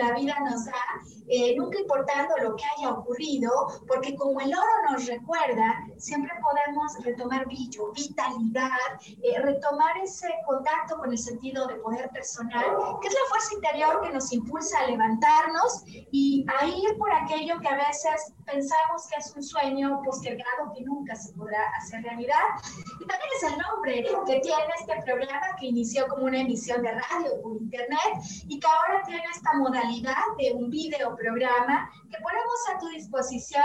La vida nos da, eh, nunca importando lo que haya ocurrido, porque como el oro nos recuerda, siempre podemos retomar brillo, vitalidad, eh, retomar ese contacto con el sentido de poder personal, que es la fuerza interior que nos impulsa a levantarnos y a ir por aquello que a veces pensamos que es un sueño postergado que nunca se podrá hacer realidad. Y también es el nombre que tiene este programa que inició como una emisión de radio por internet y que ahora tiene esta modalidad de un video programa que ponemos a tu disposición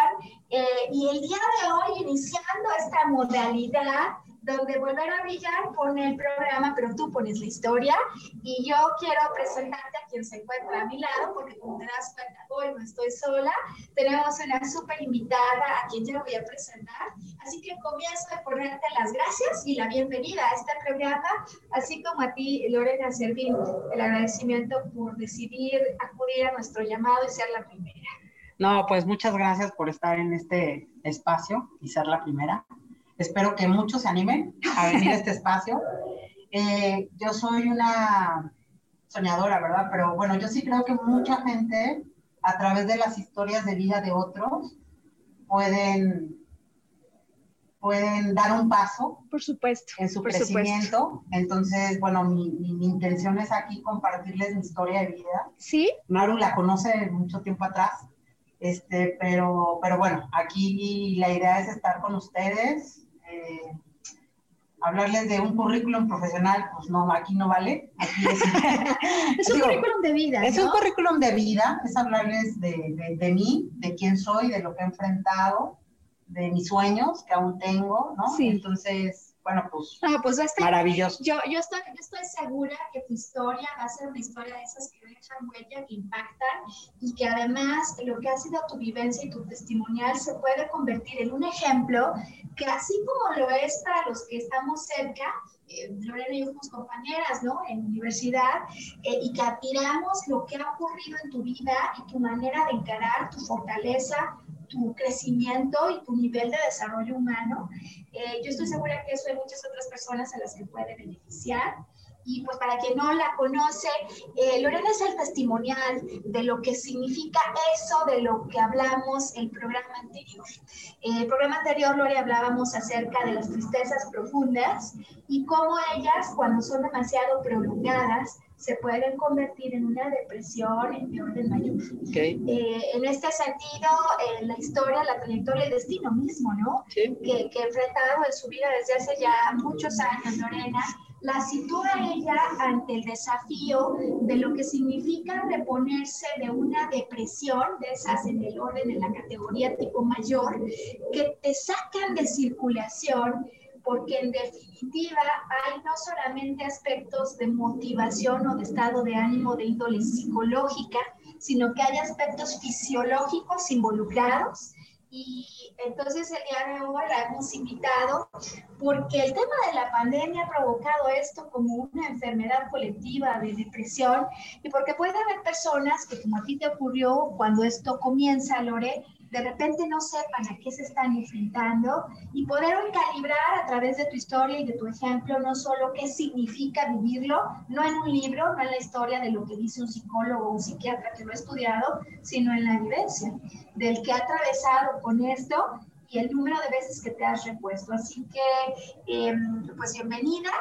eh, y el día de hoy iniciando esta modalidad donde volver a brillar pone el programa, pero tú pones la historia. Y yo quiero presentarte a quien se encuentra a mi lado, porque como te das cuenta, hoy no estoy sola. Tenemos una súper invitada a quien yo voy a presentar. Así que comienzo a ponerte las gracias y la bienvenida a este programa, así como a ti, Lorena Servín, el agradecimiento por decidir acudir a nuestro llamado y ser la primera. No, pues muchas gracias por estar en este espacio y ser la primera. Espero que muchos se animen a venir a este espacio. Eh, yo soy una soñadora, ¿verdad? Pero bueno, yo sí creo que mucha gente, a través de las historias de vida de otros, pueden, pueden dar un paso. Por supuesto. En su por crecimiento. Supuesto. Entonces, bueno, mi, mi, mi, intención es aquí compartirles mi historia de vida. ¿Sí? Maru la conoce mucho tiempo atrás. Este, pero, pero bueno, aquí la idea es estar con ustedes, eh, hablarles de un currículum profesional, pues no, aquí no vale. Aquí es, es un digo, currículum de vida. Es un currículum de vida, es hablarles de, de, de, mí, de quién soy, de lo que he enfrentado, de mis sueños que aún tengo, ¿no? Sí. Entonces, bueno, pues, no, pues este, maravilloso. Yo, yo, estoy, yo estoy segura que tu historia va a ser una historia de esas que dejan huella, que impactan y que además lo que ha sido tu vivencia y tu testimonial se puede convertir en un ejemplo que así como lo es para los que estamos cerca, eh, Lorena y yo somos compañeras, ¿no? En universidad, eh, y que admiramos lo que ha ocurrido en tu vida y tu manera de encarar tu fortaleza, tu crecimiento y tu nivel de desarrollo humano. Eh, yo estoy segura que eso hay muchas otras personas a las que puede beneficiar. Y pues para quien no la conoce, eh, Lorena es el testimonial de lo que significa eso de lo que hablamos el programa anterior. Eh, el programa anterior, Lore, hablábamos acerca de las tristezas profundas y cómo ellas, cuando son demasiado prolongadas, se pueden convertir en una depresión de orden mayor. Okay. Eh, en este sentido, eh, la historia, la trayectoria, el destino mismo, ¿no? Sí. Que, que enfrentado en su vida desde hace ya muchos años, Lorena, la sitúa ella ante el desafío de lo que significa reponerse de una depresión, de esas en el orden, en la categoría tipo mayor, que te sacan de circulación porque en definitiva hay no solamente aspectos de motivación o de estado de ánimo de índole psicológica, sino que hay aspectos fisiológicos involucrados. Y entonces el día de hoy la hemos invitado porque el tema de la pandemia ha provocado esto como una enfermedad colectiva de depresión y porque puede haber personas que como a ti te ocurrió cuando esto comienza, Lore, de repente no sepan a qué se están enfrentando y poder calibrar a través de tu historia y de tu ejemplo no solo qué significa vivirlo, no en un libro, no en la historia de lo que dice un psicólogo o un psiquiatra que lo ha estudiado, sino en la vivencia del que ha atravesado con esto y el número de veces que te has repuesto. Así que, em, pues bienvenida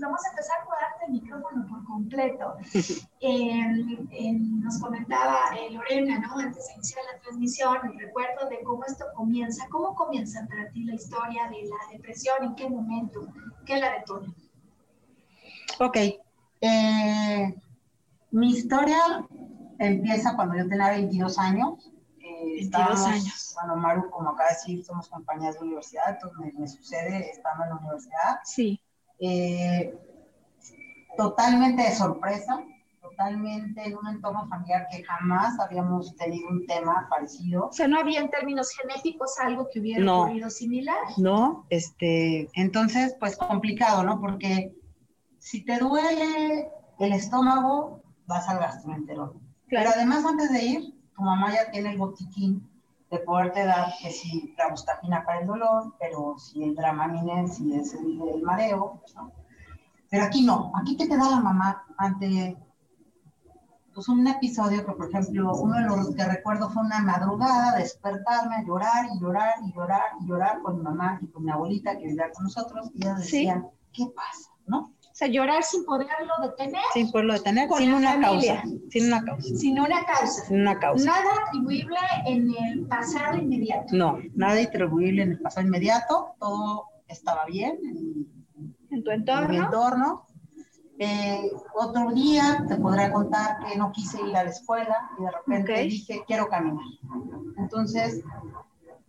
vamos a empezar a darte el micrófono por completo. nos comentaba eh, Lorena, ¿no? Antes de iniciar la transmisión, el recuerdo de cómo esto comienza. ¿Cómo comienza para ti la historia de la depresión? ¿En qué momento? ¿Qué la detona? Ok. Eh, mi historia empieza cuando yo tenía 22 años. 22 eh, años. Bueno, Maru, como acaba de decir, somos compañías de universidad, entonces me, me sucede estando en la universidad. Sí eh, totalmente de sorpresa, totalmente en un entorno familiar que jamás habíamos tenido un tema parecido. O sea, no había en términos genéticos algo que hubiera ocurrido similar. No, este, entonces, pues complicado, ¿no? Porque si te duele el estómago, vas al gastroenterólogo. Pero además, antes de ir, tu mamá ya tiene el botiquín de poderte dar que si la bustapina para el dolor, pero si el dramamine, si es el, mareo, Pero aquí no, aquí que te da la mamá ante pues un episodio que, por ejemplo, uno de los que recuerdo fue una madrugada, despertarme, llorar y llorar y llorar y llorar con mi mamá y con mi abuelita que vivía con nosotros, y ellas decían, ¿qué pasa? ¿No? Sea, llorar sin poderlo detener. Sin poderlo detener, sin una causa. Sin una causa. Sin una causa. Sin una causa. Nada atribuible en el pasado inmediato. No, nada atribuible en el pasado inmediato. Todo estaba bien en, tu entorno. En mi entorno. Eh, otro día te podré contar que no quise ir a la escuela y de repente dije, quiero caminar. Entonces,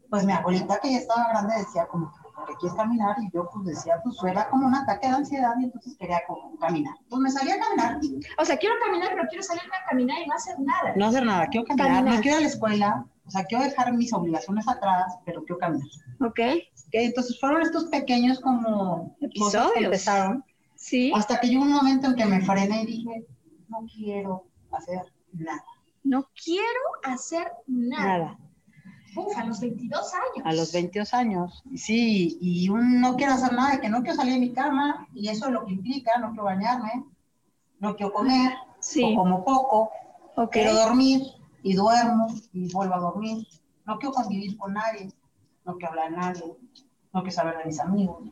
pues mi abuelita, que ya estaba grande, decía como, que quieres caminar? Y yo pues decía, pues era como un ataque de ansiedad y entonces quería como caminar. Pues me salía a caminar. O sea, quiero caminar, pero quiero salirme a caminar y no hacer nada. No hacer nada, quiero caminar, no quiero ir a la escuela, o sea, quiero dejar mis obligaciones atrás, pero quiero caminar. Ok. okay entonces fueron estos pequeños como episodios que empezaron. Sí. Hasta que llegó un momento en que me frené y dije, no quiero hacer nada. No quiero hacer nada. Nada a los 22 años. A los 22 años, sí, y un, no quiero hacer nada, de que no quiero salir de mi cama, y eso es lo que implica, no quiero bañarme, no quiero comer, o como poco, quiero dormir, y duermo, y vuelvo a dormir, no quiero convivir con nadie, no quiero hablar a nadie, no quiero saber de mis amigos,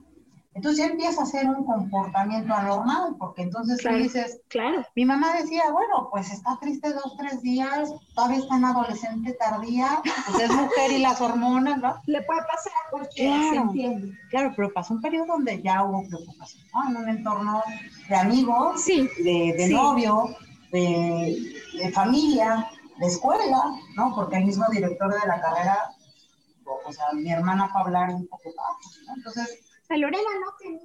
entonces ya empieza a ser un comportamiento anormal, porque entonces tú dices, claro. mi mamá decía, bueno, pues está triste dos, tres días, todavía está en adolescente tardía, pues es mujer y las hormonas, ¿no? Le puede pasar cualquiera, claro, se entiende. Claro, pero pasó un periodo donde ya hubo preocupación, ¿no? En un entorno de amigos, sí, de, de novio, de, de, familia, de escuela, ¿no? Porque el mismo director de la carrera, o sea, mi hermana fue a hablar un poco ¿no? Entonces Lorena no tenía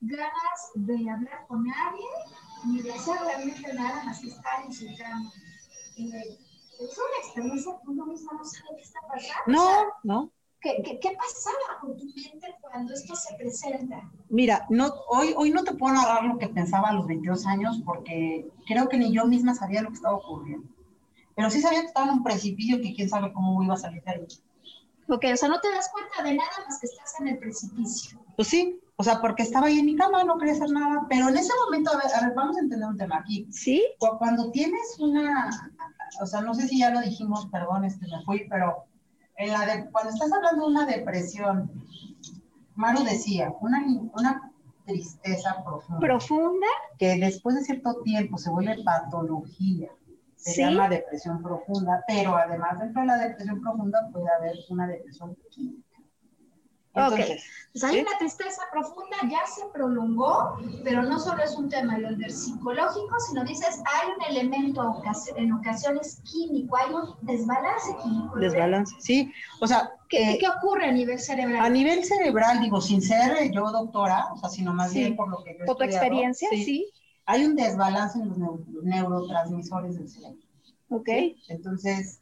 ganas de hablar con nadie ni de hacer realmente nada más que estar en su cama. Eh, es una experiencia que uno mismo no sabe qué está pasando. No, no. ¿Qué, qué, qué pasaba con tu mente cuando esto se presenta? Mira, no, hoy, hoy no te puedo narrar lo que pensaba a los 22 años porque creo que ni yo misma sabía lo que estaba ocurriendo. Pero sí sabía que estaba en un precipicio que quién sabe cómo iba a salir de ahí. Ok, o sea, no te das cuenta de nada más que estás en el precipicio. Pues sí, o sea, porque estaba ahí en mi cama, no quería hacer nada, pero en ese momento, a ver, a ver, vamos a entender un tema aquí. Sí. Cuando tienes una, o sea, no sé si ya lo dijimos, perdón, este, me fui, pero en la de, cuando estás hablando de una depresión, Maru decía, una, una tristeza profunda. ¿Profunda? Que después de cierto tiempo se vuelve patología se llama depresión profunda, pero además dentro de la depresión profunda puede haber una depresión química. Entonces, pues hay una tristeza profunda, ya se prolongó, pero no solo es un tema del psicológico, sino dices, hay un elemento en ocasiones químico, hay un desbalance químico. Desbalance, sí. O sea, ¿Qué, ¿qué, ocurre a nivel cerebral? A nivel cerebral, digo, sin ser yo doctora, o sea, sino más bien por lo que yo he Por tu experiencia, sí hay un desbalance en los, neurotransmisores del cerebro. Ok. Entonces,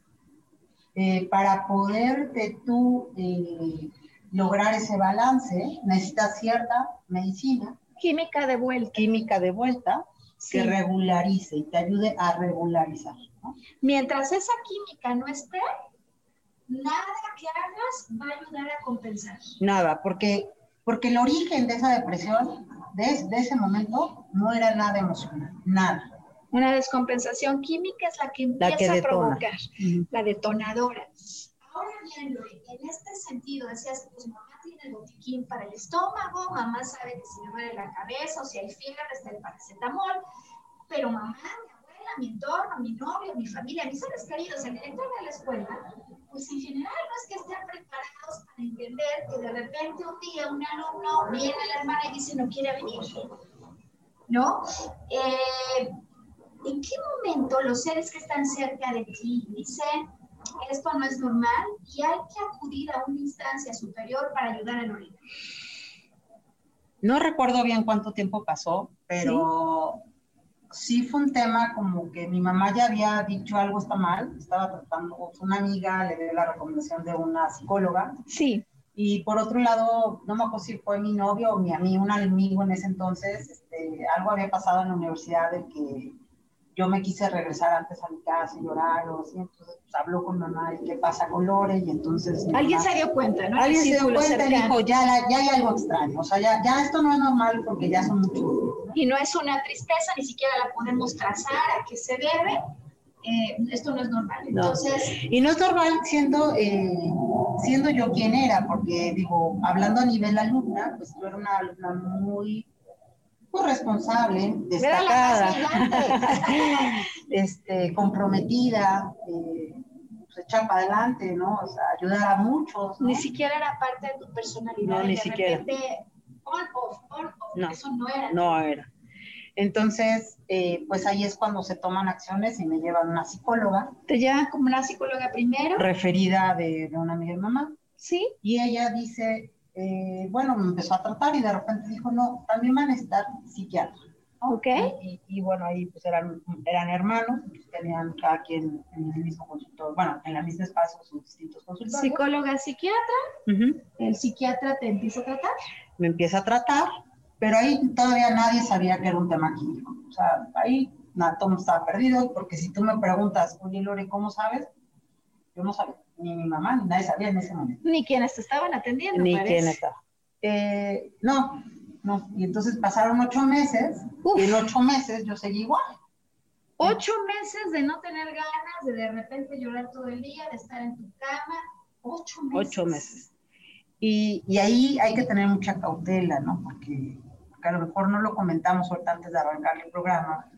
eh, para poderte tú eh, lograr ese balance, necesitas cierta medicina. Química de vuelta. Química de vuelta que regularice y te ayude a regularizar. Mientras esa química no esté, nada que hagas va a ayudar a compensar. Nada, porque, porque el origen de esa depresión, de, de ese momento, no era nada emocional, nada. Una descompensación química es la que empieza a provocar, la detonadora. Ahora bien, en este sentido, decías, pues mamá tiene el botiquín para el estómago, mamá sabe que si me duele la cabeza o si hay fiebre está el paracetamol, pero mamá, mi entorno, mi novio, mi familia, mis seres queridos, el director de la escuela, pues en general no es que estén preparados para entender que de repente un día un alumno viene a la hermana y dice no quiere venir, ¿no? Eh, ¿En qué momento los seres que están cerca de ti dicen esto no es normal y hay que acudir a una instancia superior para ayudar a Lorena? No recuerdo bien cuánto tiempo pasó, pero ¿Sí? fue un tema como que mi mamá ya había dicho algo está mal, estaba tratando, una amiga le dio la recomendación de una psicóloga. Sí. Y por otro lado, no me acuerdo si fue mi novio o mi amigo, un amigo en ese entonces, este, algo había pasado en la universidad de que yo me quise regresar antes a mi casa y llorar o así, entonces pues, habló con mamá y qué pasa con Lore y entonces... Alguien se dio cuenta, ¿no? Alguien se dio cuenta y dijo, ya, ya hay algo extraño, o sea, ya, ya esto no es normal porque ya son muchos. Y no es una tristeza, ni siquiera la podemos trazar a qué se debe, eh, esto no es normal. Entonces, Y no es normal siendo, eh, siendo yo quien era, porque digo, hablando a nivel alumna, pues yo era una alumna muy responsable, destacada, este, comprometida, eh, pues echar para adelante, ¿no? O sea, ayudar a muchos. Ni siquiera era parte de tu personalidad. No, ni siquiera. off, on, off. Eso no era. No era. Entonces, eh, pues ahí es cuando se toman acciones y me llevan una psicóloga. ¿Te llevan como una psicóloga primero? Referida de, de una amiga de mamá. Sí. Y ella dice, eh, bueno, me empezó a tratar y de repente dijo, no, también van a estar psiquiatras. Ok. Y, bueno, ahí pues eran, eran hermanos, tenían cada quien en el mismo consultorio, bueno, en el mismo espacio sus distintos consultorios. Psicóloga, psiquiatra, el psiquiatra te empieza a tratar. Me empieza a tratar, pero ahí todavía nadie sabía que era un tema químico. O sea, ahí nada, todo estaba perdido, porque si tú me preguntas, oye Lore, ¿cómo sabes? Yo no sabía ni mi mamá, ni nadie sabía en ese momento. Ni quienes te estaban atendiendo. Ni quienes estaban. Eh, no, no. Y entonces pasaron ocho meses, y en ocho meses yo seguí igual. Ocho meses de no tener ganas, de de repente llorar todo el día, de estar en tu cama. Ocho meses. Ocho meses. Y, y ahí hay que tener mucha cautela, ¿no? Porque, porque, a lo mejor no lo comentamos ahorita antes de arrancar el programa,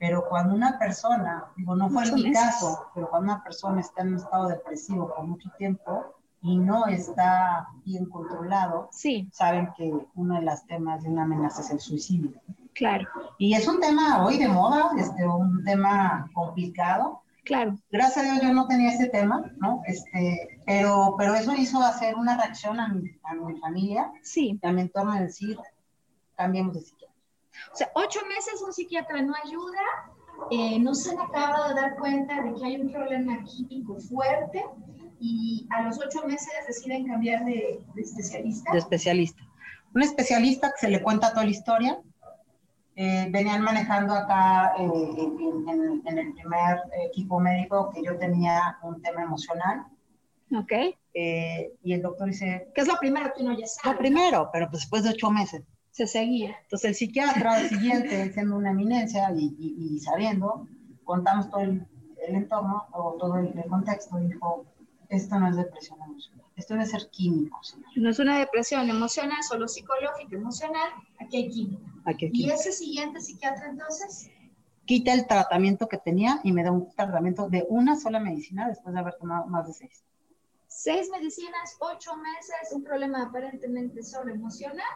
pero cuando una persona, digo, no fue en mi caso, pero cuando una persona está en un estado depresivo por mucho tiempo y no está bien controlado, sí. saben que uno de los temas de una amenaza es el suicidio. Claro. Y es un tema hoy de moda, este, un tema complicado. Claro. Gracias a Dios yo no tenía ese tema, ¿no? Este, pero, pero eso hizo hacer una reacción a mi, a mi familia, sí. a mi entorno, de decir, cambiemos de psiquiatra. O sea, ocho meses un psiquiatra no ayuda, eh, no se han acabado de dar cuenta de que hay un problema químico fuerte y a los ocho meses deciden cambiar de, de especialista. De especialista. Un especialista que se le cuenta toda la historia. Eh, venían manejando acá eh, en, en, en, el primer equipo médico que yo tenía un tema emocional. Ok. Eh, y el doctor dice... ¿Qué es lo primero que uno ya sabe? Lo primero, pero pues después de ocho meses se seguía. Entonces el psiquiatra, al siguiente, siendo una eminencia y, y, y sabiendo, contamos todo el, el, entorno o todo el, el contexto, dijo, esto no es depresión emocional, esto debe ser químico. Señor. No es una depresión emocional, solo psicológica, emocional, aquí hay química. Aquí hay química. ¿Y ese siguiente psiquiatra entonces? Quita el tratamiento que tenía y me da un tratamiento de una sola medicina después de haber tomado más de seis. Seis medicinas, ocho meses, un problema aparentemente solo emocional,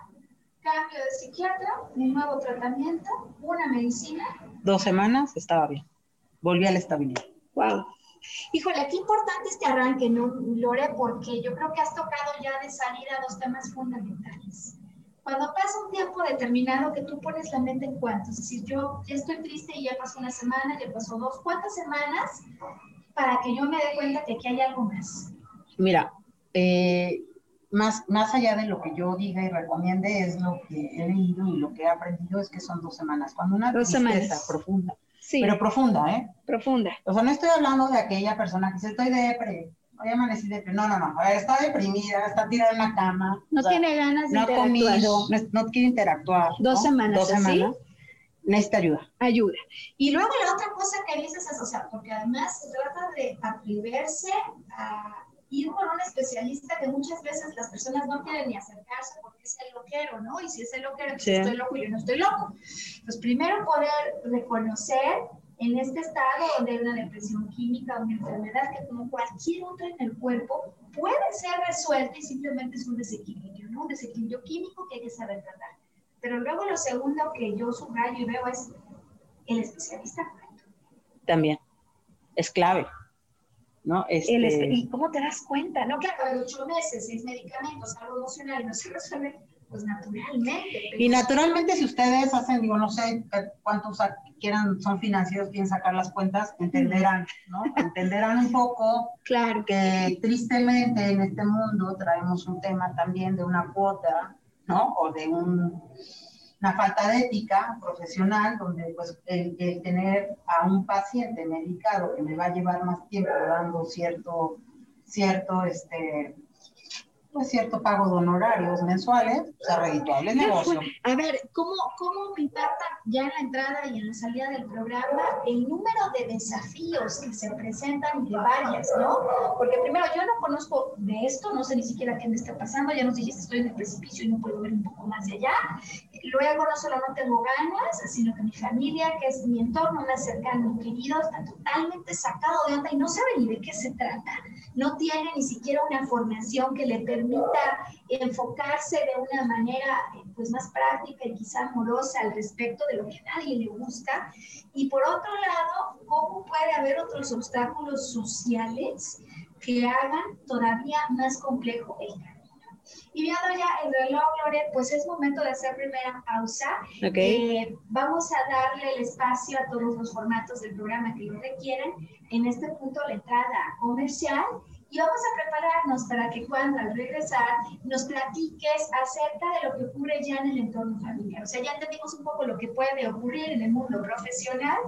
cambio de psiquiatra, un nuevo tratamiento, una medicina. Dos semanas estaba bien. Volví a la estabilidad. Wow. Híjole, qué importante este arranque, ¿no, Lore? Porque yo creo que has tocado ya de salida dos temas fundamentales. Cuando pasa un tiempo determinado que tú pones la mente en cuánto, es decir, yo estoy triste y ya pasó una semana, ya pasó dos, ¿cuántas semanas para que yo me dé cuenta que aquí hay algo más? Mira, eh, más, más allá de lo que yo diga y recomiende, es lo que he leído y lo que he aprendido es que son dos semanas. Cuando una dos tristeza semanas. profunda, sí. pero profunda, ¿eh? Profunda. O sea, no estoy hablando de aquella persona que dice, estoy depre, hoy amanecí deprimida. No, no, no, a ver, está deprimida, está tirada en la cama. No tiene ganas de no interactuar. ha comido, no, no quiere interactuar. Dos ¿no? semanas, Dos semanas. Necesita ayuda. ayuda. Y luego la otra cosa que dices es, o sea, porque además se trata de atreverse a ir con un especialista que muchas veces las personas no quieren ni acercarse porque es el loquero, ¿no? Y si es el loquero, pues Sí. estoy loco, yo no estoy loco. Pues primero poder reconocer en este estado donde hay una depresión química, una enfermedad que como cualquier otra en el cuerpo puede ser resuelta y simplemente es un desequilibrio, ¿no? Un desequilibrio químico que hay que saber tratar. Pero luego lo segundo que yo subrayo y veo es el especialista correcto. También. Es clave. ¿No? Este, El ¿Y cómo te das cuenta? No, claro, de ocho meses, seis medicamentos, algo emocional y no se resuelve, pues naturalmente. Y naturalmente, si ustedes hacen, digo, no sé eh, cuántos quieran, son financieros, quieren sacar las cuentas, entenderán, ¿no? Entenderán un poco Claro. que tristemente en este mundo traemos un tema también de una cuota, ¿no? O de un- una falta de ética profesional, donde pues el, tener a un paciente medicado que me va a llevar más tiempo dando cierto, cierto, este, pues cierto pago de honorarios mensuales, o sea, redituable el negocio. A ver, ¿cómo, ¿cómo me impacta ya en la entrada y en la salida del programa el número de desafíos que se presentan y de varias, ¿no? Porque primero, yo no conozco de esto, no sé ni siquiera qué me está pasando, ya nos dijiste, estoy en el precipicio y no puedo ver un poco más de allá. Luego, no solo no tengo ganas, sino que mi familia, que es mi entorno más cercano querido, está totalmente sacado de onda y no sabe ni de qué se trata. No tiene ni siquiera una formación que le permita enfocarse de una manera eh, pues más práctica y quizá amorosa al respecto de lo que a nadie le gusta. Y por otro lado, ¿cómo puede haber otros obstáculos sociales que hagan todavía más complejo el camino? Y viendo ya el reloj, Lore, pues es momento de hacer primera pausa. Ok. Eh, vamos a darle el espacio a todos los formatos del programa que lo requieren. En este punto, la entrada comercial. Y vamos a prepararnos para que cuando al regresar nos platiques acerca de lo que ocurre ya en el entorno familiar. O sea, ya entendimos un poco lo que puede ocurrir en el mundo profesional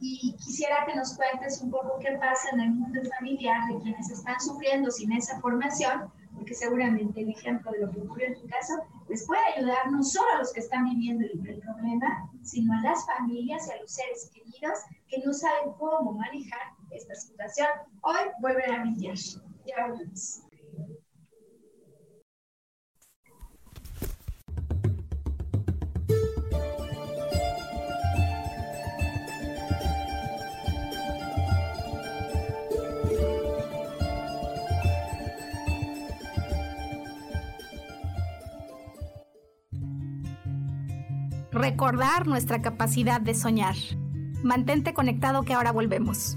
y quisiera que nos cuentes un poco qué pasa en el mundo familiar de quienes están sufriendo sin esa formación, porque seguramente el ejemplo de lo que ocurrió en tu caso les puede ayudar no solo a los que están viviendo el, el problema, sino a las familias y a los seres queridos que no saben cómo manejar esta situación. Hoy vuelven a brillar. Recordar nuestra capacidad de soñar. Mantente conectado que ahora volvemos.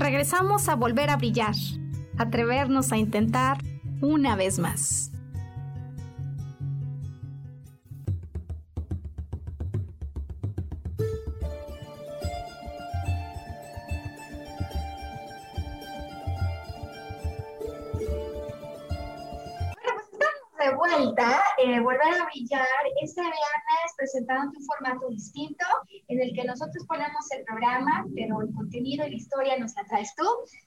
Regresamos a volver a brillar, atrevernos a intentar una vez más. Eh, volver a brillar, este viernes presentando un formato distinto en el que nosotros ponemos el programa, pero el contenido y la historia nos la traes tú.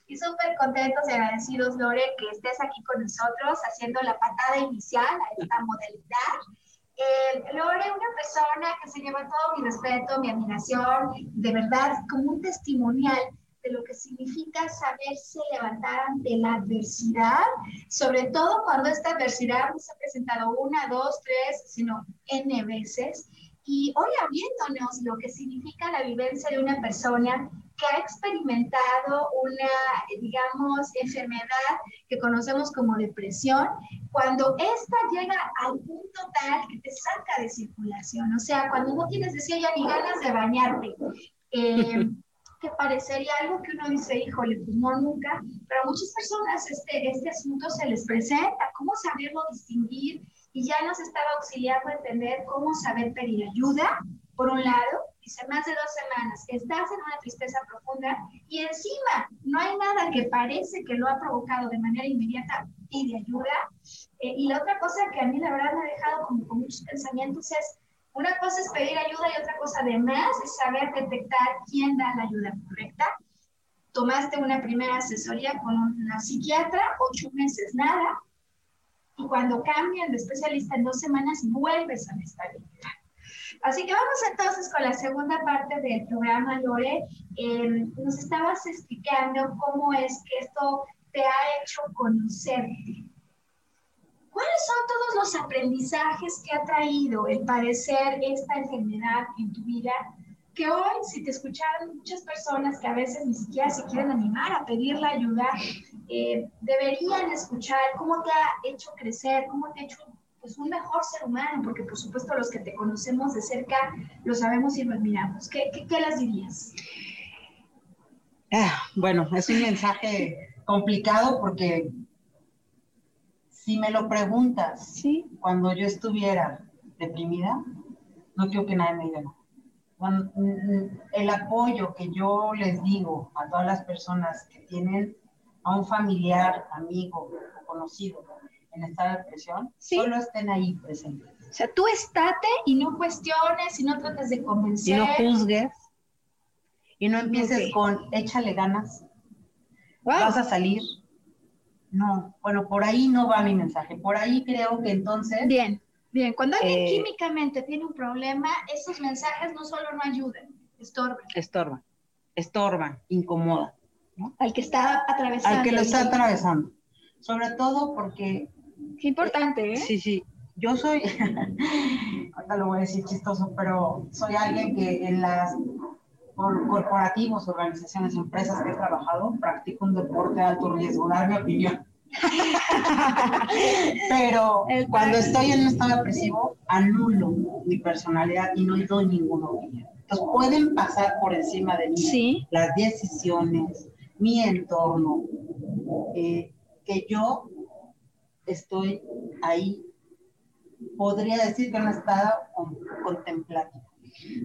Y súper contentos y agradecidos, Lore, que estés aquí con nosotros haciendo la patada inicial a esta modalidad. Eh, Lore, una persona que se lleva todo mi respeto, mi admiración, de verdad, como un testimonial de lo que significa saberse levantar ante la adversidad, sobre todo cuando esta adversidad no se ha presentado una, dos, tres, sino N veces. Y hoy abriéndonos lo que significa la vivencia de una persona que ha experimentado una, digamos, enfermedad que conocemos como depresión, cuando esta llega al punto tal que te saca de circulación, o sea, cuando no tienes, decía ya, ni ganas de bañarte. Eh, que parecería algo que uno dice, híjole, pues no nunca, pero a muchas personas este, este asunto se les presenta, cómo saberlo distinguir, y ya nos estaba auxiliando a entender cómo saber pedir ayuda, por un lado, dice más de dos semanas, estás en una tristeza profunda y encima no hay nada que parece que lo ha provocado de manera inmediata y de ayuda. Eh, y la otra cosa que a mí la verdad me ha dejado como con muchos pensamientos es, una cosa es pedir ayuda y otra cosa además es saber detectar quién da la ayuda correcta. Tomaste una primera asesoría con una psiquiatra, ocho meses nada, y cuando cambian de especialista en dos semanas vuelves a la estabilidad. Así que vamos entonces con la segunda parte del programa, Lore. Eh, nos estabas explicando cómo es que esto te ha hecho conocerte. ¿Cuáles son todos los aprendizajes que ha traído el padecer esta enfermedad en tu vida? Que hoy, si te escucharon muchas personas que a veces ni siquiera se quieren animar a pedir la ayuda, eh, deberían escuchar cómo te ha hecho crecer, cómo te ha hecho pues, un mejor ser humano, porque por supuesto los que te conocemos de cerca lo sabemos y lo admiramos. ¿Qué, qué, qué las dirías? Ah, bueno, es un mensaje complicado porque si me lo preguntas, ¿Sí? cuando yo estuviera deprimida, no quiero que nadie me diga no. Mm, el apoyo que yo les digo a todas las personas que tienen a un familiar, amigo o conocido en esta depresión, solo estén ahí presentes. O sea, tú estate y no cuestiones y no trates de convencer. Y no juzgues. Y no empieces con échale ganas. Vas a salir no, bueno, por ahí no va mi mensaje. Por ahí creo que entonces... Bien, bien. Cuando alguien eh, químicamente tiene un problema, esos mensajes no solo no ayudan, estorban. Estorban, estorban, incomodan. Al que está atravesando. Al que lo está atravesando. Sobre todo porque... Qué importante, ¿eh? Sí, sí. Yo soy, ahorita lo voy a decir chistoso, pero soy alguien que en las por corporativos, organizaciones, empresas que he trabajado, practico un deporte de alto riesgo, dar mi opinión. Pero cuando estoy en un estado depresivo, anulo mi personalidad y no doy ninguna opinión. Entonces pueden pasar por encima de mí las decisiones, mi entorno, eh, que yo estoy ahí, podría decir que en un estado contemplativo.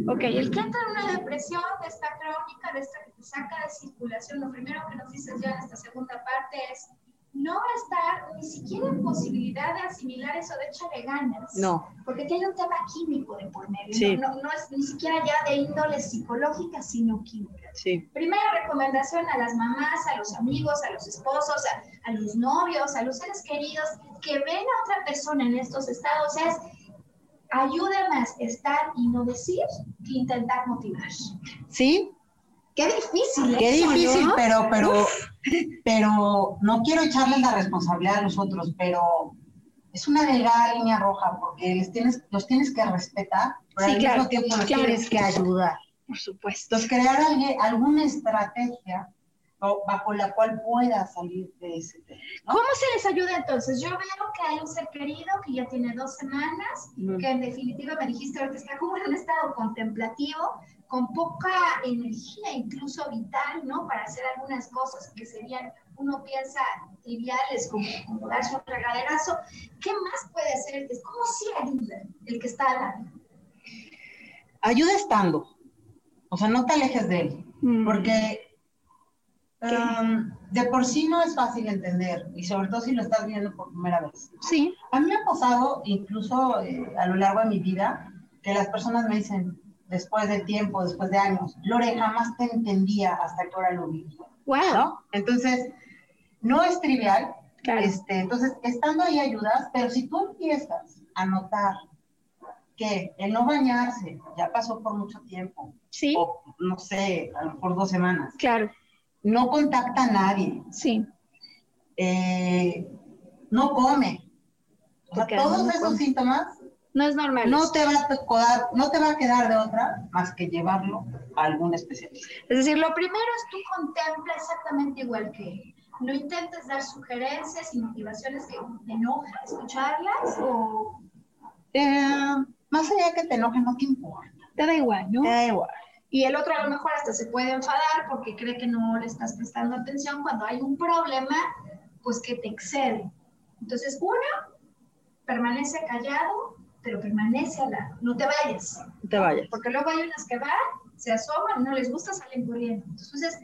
Ok, el que entra en una depresión de esta crónica, de esta que te saca de circulación, lo primero que nos dices ya en esta segunda parte es no va a estar ni siquiera en posibilidad de asimilar eso de echarle ganas. No. Porque tiene un tema químico de por medio. No, no, es ni siquiera ya de índole psicológica, sino química. Sí. Primera recomendación a las mamás, a los amigos, a los esposos, a, a los novios, a los seres queridos que ven a otra persona en estos estados es ayuda más estar y no decir que intentar motivar. Sí. Qué difícil. Qué difícil, pero, pero, pero no quiero echarle la responsabilidad a los otros, pero es una delgada línea roja porque les tienes, los tienes que respetar, pero al mismo tiempo los tienes que ayudar. Por supuesto. Entonces, crear alguna estrategia bajo la cual pueda salir de ese tema. ¿Cómo se les ayuda entonces? Yo veo que hay un ser querido que ya tiene dos semanas, que en definitiva me dijiste ahorita está como en un estado contemplativo, con poca energía, incluso vital, ¿no? Para hacer algunas cosas que serían, uno piensa, triviales, como, darse un regaderazo. ¿Qué más puede hacer? ¿Cómo sí ayuda el que está al Ayuda estando. O sea, no te alejes de él. Mm. Porque Um, de por sí no es fácil entender, y sobre todo si lo estás viendo por primera vez. Sí. A mí me ha pasado, incluso eh, a lo largo de mi vida, que las personas me dicen, después de tiempo, después de años, Lore, jamás te entendía hasta que ahora lo vi. Wow. ¿no? Entonces, no es trivial. Claro. Este, entonces, estando ahí ayudas, pero si tú empiezas a notar que el no bañarse ya pasó por mucho tiempo, Sí, o no sé, a lo mejor dos semanas, claro. No contacta a nadie, Sí. eh, no come, o sea, todos no esos come. síntomas No es normal. no te, va a quedar, no te va a quedar de otra más que llevarlo a algún especialista. Es decir, lo primero es tú contempla exactamente igual que él. No intentes dar sugerencias y motivaciones que te enoja escucharlas o Eh, más allá que te enoje, no te importa. Te da igual, ¿no? Te da igual. Y el otro a lo mejor hasta se puede enfadar porque cree que no le estás prestando atención cuando hay un problema, pues que te excede. Entonces, uno, permanece callado, pero permanece al lado, no te vayas. No te vayas. Porque luego hay unas que van, se asoman, no les gusta, salen corriendo. Entonces,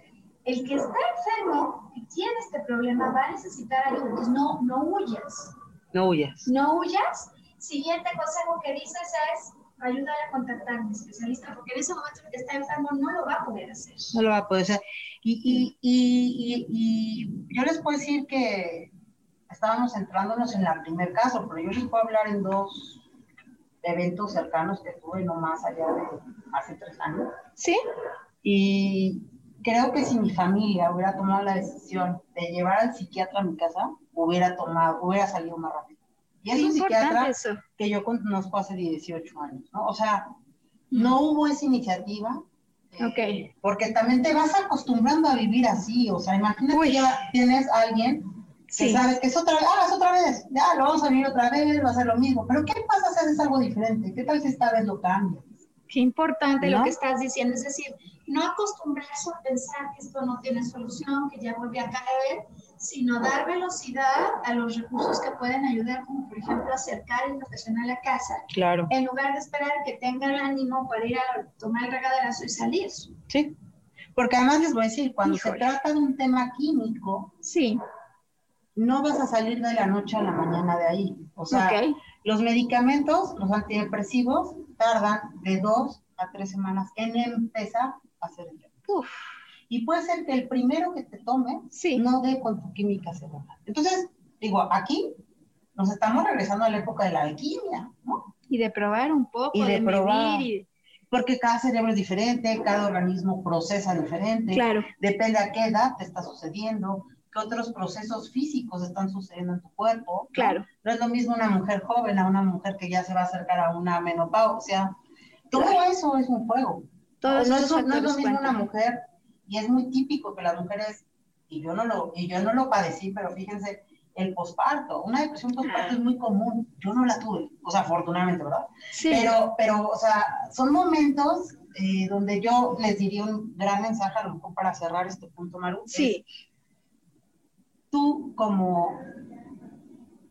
el que está enfermo y tiene este problema va a necesitar ayuda. Entonces, no, no huyas. No huyas. No huyas. Siguiente consejo que dices es ayudar a contactar a un especialista, porque en ese momento el que está enfermo no lo va a poder hacer. No lo va a poder hacer. Y, y, y, y, y yo les puedo decir que estábamos centrándonos en el primer caso, pero yo les puedo hablar en dos eventos cercanos que tuve, no más allá de hace tres años. Sí. Y creo que si mi familia hubiera tomado la decisión de llevar al psiquiatra a mi casa, hubiera tomado, hubiera salido más rápido. Y es Qué un psiquiatra eso. que yo conozco hace 18 años, ¿no? O sea, no hubo esa iniciativa. eh, Ok. Porque también te vas acostumbrando a vivir así, o sea, imagínate Uy. que ya tienes a alguien que Sí. sabes que es otra vez, ah, es otra vez, ya, lo vamos a vivir otra vez, va a ser lo mismo. Pero ¿qué pasa si haces algo diferente? ¿Qué tal si esta vez lo cambias? Qué importante lo lo que que estás diciendo. Es decir, no acostumbrarse a pensar que esto no tiene solución, que ya volví a caer, sino dar velocidad a los recursos que pueden ayudar, como por ejemplo acercar al profesional a casa, Claro. en lugar de esperar que tenga el ánimo para ir a tomar el regaderazo y salir. Sí. Porque además les voy a decir, cuando Híjole. se trata de un tema químico, Sí. no vas a salir de la noche a la mañana de ahí. O sea, los medicamentos, los antidepresivos, tardan de dos a tres semanas en empezar a hacer efecto. Uf. Y puede ser que el primero que te tome Sí. no dé con tu química cerebral. Entonces, digo, aquí nos estamos regresando a la época de la alquimia, ¿no? Y de probar un poco, Y de de, probar. medir. Porque cada cerebro es diferente, cada organismo procesa diferente. Claro. Depende a qué edad te está sucediendo, qué otros procesos físicos están sucediendo en tu cuerpo. Claro. No es lo mismo una mujer joven a una mujer que ya se va a acercar a una menopausia. Todo eso es un juego. Todos no, es, no es lo mismo una cuentan. mujer, y es muy típico que las mujeres, y yo no lo, y yo no lo padecí, pero fíjense, el posparto, una depresión postparto Ah. es muy común. Yo no la tuve, o sea, afortunadamente, ¿verdad? Sí. Pero, pero, o sea, son momentos eh, donde yo les diría un gran mensaje, a lo mejor para cerrar este punto, Maru. es, sí. tú como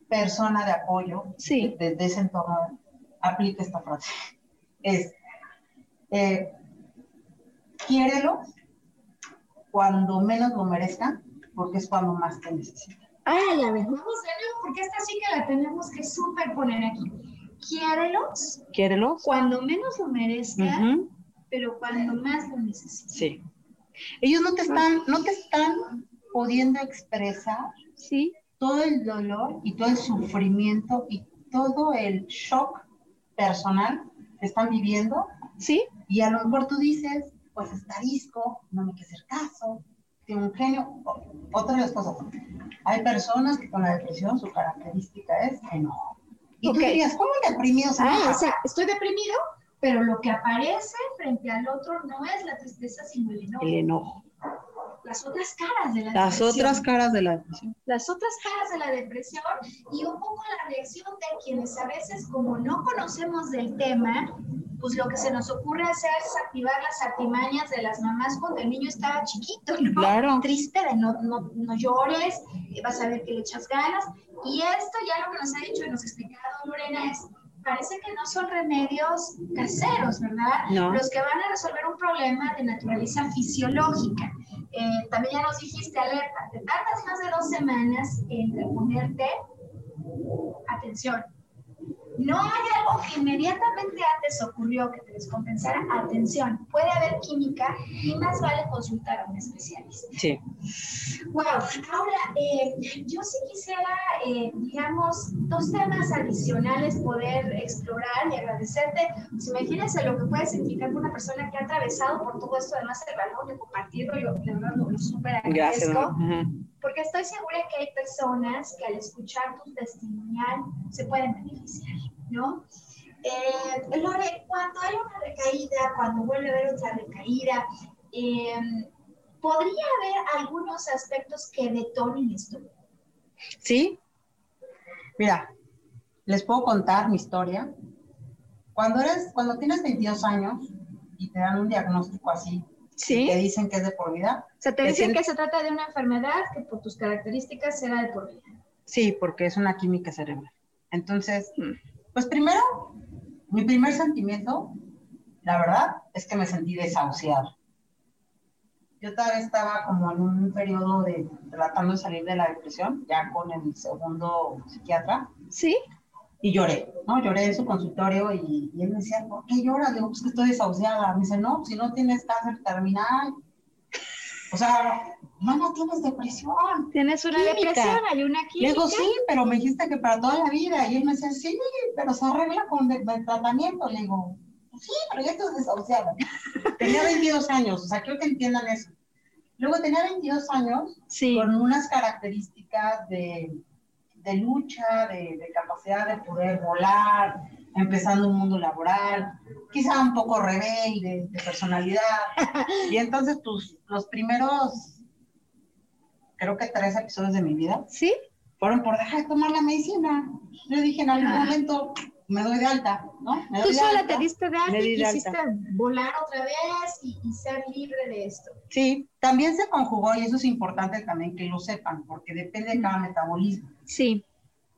persona de apoyo Sí. desde ese entorno, aplica esta frase. Es, eh, quiérelo cuando menos lo merezca, porque es cuando más te necesita. Ay, a ver, vamos de nuevo, porque esta sí que la tenemos que superponer aquí. Quiérelos Quiérelo. cuando menos lo merezca, pero cuando más lo necesite. Sí. Ellos no te están, no te están pudiendo expresar Sí. todo el dolor y todo el sufrimiento y todo el shock personal que están viviendo Sí. y a lo mejor tú dices, pues está disco, no me quiere hacer caso, tiene un genio. Otra de las cosas, hay personas que con la depresión su característica es enojo. Y Ok. tú dirías, ¿cómo deprimido se Ah, o sea, estoy deprimido, pero lo que aparece frente al otro no es la tristeza, sino el enojo. El enojo. Las otras caras de la Las depresión. otras caras de la depresión. las otras caras de la depresión y un poco la reacción de quienes a veces como no conocemos del tema, pues lo que se nos ocurre hacer es activar las artimañas de las mamás cuando el niño estaba chiquito, ¿no? Claro. Triste de no, no, no llores, vas a ver que le echas ganas. Y esto ya lo que nos ha dicho y nos ha explicado Lorena es, parece que no son remedios caseros, ¿verdad? No. Los que van a resolver un problema de naturaleza fisiológica. Eh, también ya nos dijiste, alerta, te tardas más de dos semanas en reponerte. Atención, no hay algo que inmediatamente antes ocurrió que te descompensara. Atención, puede haber química y más vale consultar a un especialista. Sí. Wow, ahora eh, yo sí quisiera, eh, digamos, dos temas adicionales poder explorar y agradecerte. Pues imagínense lo que puede significar para una persona que ha atravesado por todo esto, además el valor de compartirlo, yo de verdad lo, lo súper agradezco. Porque estoy segura que hay personas que al escuchar tu testimonial se pueden beneficiar, ¿no? Eh, Lore, cuando hay una recaída, cuando vuelve a haber otra recaída, eh, ¿podría haber algunos aspectos que detonen esto? Sí. Mira, les puedo contar mi historia. Cuando eres, cuando tienes 22 años y te dan un diagnóstico así, Sí. te dicen que es de por vida. O sea, te dicen que se trata de una enfermedad que por tus características será de por vida. Sí, porque es una química cerebral. Entonces, Hmm. Pues primero, mi primer sentimiento, la verdad, es que me sentí desahuciada. Yo todavía estaba como en un periodo de tratando de salir de la depresión, ya con el segundo psiquiatra, ¿Sí? y lloré, ¿no? Lloré en su consultorio y, y él me decía, ¿por qué lloras? Le digo, pues que estoy desahuciada. Me dice, no, si no tienes cáncer terminal. O sea, no, no tienes depresión. Tienes una Química. depresión, hay una Le química. digo, sí, pero me dijiste que para toda la vida. Y él me decía, sí, pero se arregla con el tratamiento. Le digo, sí, pero ya estás desahuciada. tenía 22 años, o sea, quiero que entiendan eso. Luego tenía 22 años Sí. con unas características de, de lucha, de, de capacidad de poder volar, empezando un mundo laboral, quizá un poco rebelde de personalidad. Y entonces, pues, los primeros, creo que tres episodios de mi vida, ¿Sí? fueron por dejar de tomar la medicina. Yo dije en algún Ah. momento me doy de alta, ¿no? Me Tú sola alta. te diste de alta y quisiste alta. volar otra vez y, y ser libre de esto. Sí, también se conjugó, y eso es importante también que lo sepan, porque depende de cada metabolismo. Sí.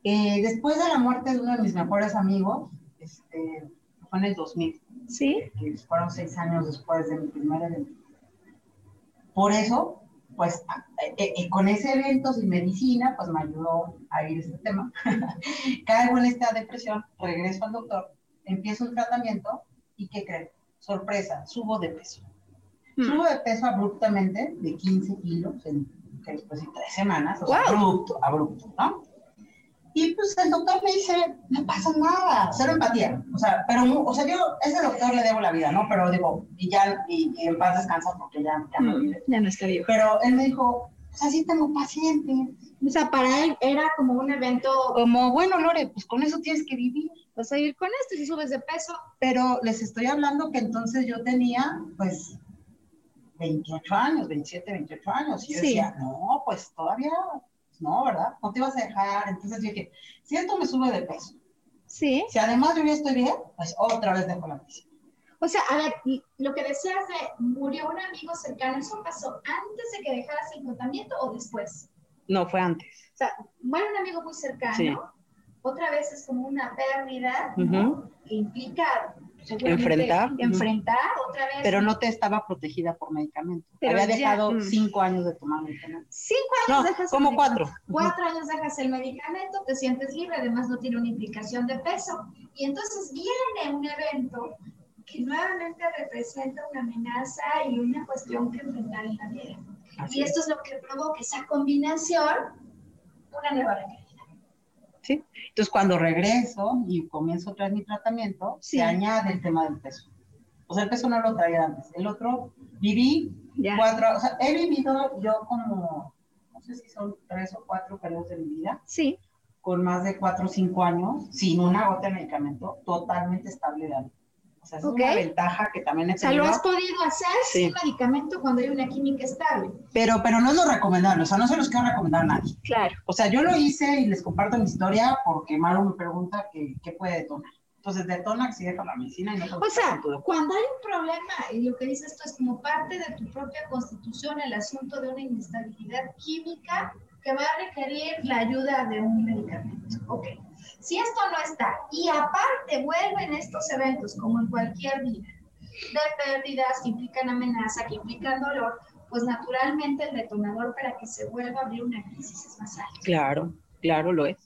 Eh, después de la muerte de uno de mis mejores amigos, este, fue en el 2000, ¿Sí? que fueron seis años después de mi primer evento. Por eso, pues, eh, eh, con ese evento sin medicina, pues me ayudó a ir este tema. Caigo en esta depresión, regreso al doctor, empiezo el tratamiento y ¿qué creen? Sorpresa, subo de peso. Subo de peso abruptamente, de 15 kilos, en de tres semanas, o sea, ¡Guau! abrupto, abrupto, ¿no? Y pues el doctor me dice, no pasa nada, cero empatía. O sea, pero, o sea, yo a ese doctor le debo la vida, ¿no? Pero digo, y ya, y, y en paz descansa porque ya, ya no vive. Ya no está vivo. Pero él me dijo, pues así tengo pacientes. O sea, para él era como un evento, Como, bueno, Lore, pues con eso tienes que vivir. vas a ir con esto si subes de peso. Pero les estoy hablando que entonces yo tenía, pues, 28 años, 27, 28 años. Y yo Sí. decía, no, pues todavía, no, ¿verdad? No te ibas a dejar. Entonces yo dije, si esto me sube de peso, Sí. si además yo ya estoy bien, pues otra vez dejo la medicina. O sea, a ver, lo que decías de murió un amigo cercano, ¿eso pasó antes de que dejaras el tratamiento o después? No, fue antes. O sea, muere un amigo muy cercano, Sí. otra vez es como una pérdida, ¿no? Que implica Enfrentar, enfrentar otra vez. Pero no te estaba protegida por medicamento. Pero Había ya, dejado mm. cinco años de tomar medicamento. Cinco años No, dejas como el cuatro. Cuatro años dejas el medicamento, te sientes libre, además no tiene una implicación de peso. Y entonces viene un evento que nuevamente representa una amenaza y una cuestión que enfrentar en la vida. Así Y es. esto es lo que provoca esa combinación, una nueva recaída. Entonces, cuando regreso y comienzo otra vez mi tratamiento, Sí. se añade el tema del peso. O sea, el peso no lo traía antes. El otro, viví Ya. cuatro, o sea, he vivido yo como, no sé si son tres o cuatro periodos de mi vida, Sí, con más de cuatro o cinco años, sin una gota de medicamento, totalmente estable de ánimo. O sea, es una ventaja que también he o sea, tenido. lo has podido hacer Sí. sin medicamento cuando hay una química estable. Pero, pero no es lo recomendable, o sea, no se los quiero recomendar a nadie. Claro. O sea, yo lo hice y les comparto mi historia porque Maru me pregunta que, qué puede detonar. Entonces, detona si deja la medicina y no O sea, cuando hay un problema, y lo que dices esto es como parte de tu propia constitución, el asunto de una inestabilidad química que va a requerir la ayuda de un medicamento. Ok. Si esto no está, y aparte vuelven estos eventos, como en cualquier vida, de pérdidas que implican amenaza, que implican dolor, pues naturalmente el detonador para que se vuelva a abrir una crisis es más alto. Claro, claro lo es.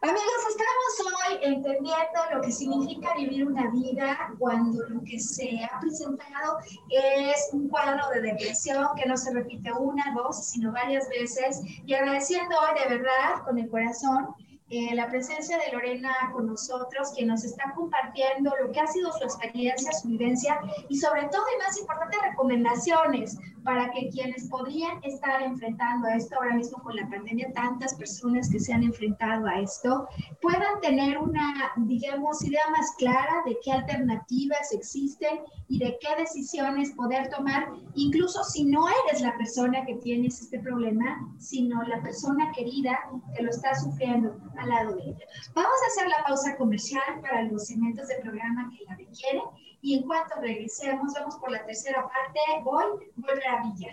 Amigos, estamos hoy entendiendo lo que significa vivir una vida cuando lo que se ha presentado es un cuadro de depresión que no se repite una, dos, sino varias veces y agradeciendo hoy de verdad con el corazón eh, la presencia de Lorena con nosotros, quien nos está compartiendo lo que ha sido su experiencia, su vivencia y sobre todo y más importante, recomendaciones para que quienes podrían estar enfrentando esto ahora mismo con la pandemia, tantas personas que se han enfrentado a esto, puedan tener una, digamos, idea más clara de qué alternativas existen y de qué decisiones poder tomar, incluso si no eres la persona que tienes este problema, sino la persona querida que lo está sufriendo lado de ella. Vamos a hacer la pausa comercial para los segmentos del programa que la requieren y en cuanto regresemos, vamos por la tercera parte, voy, volver a brillar.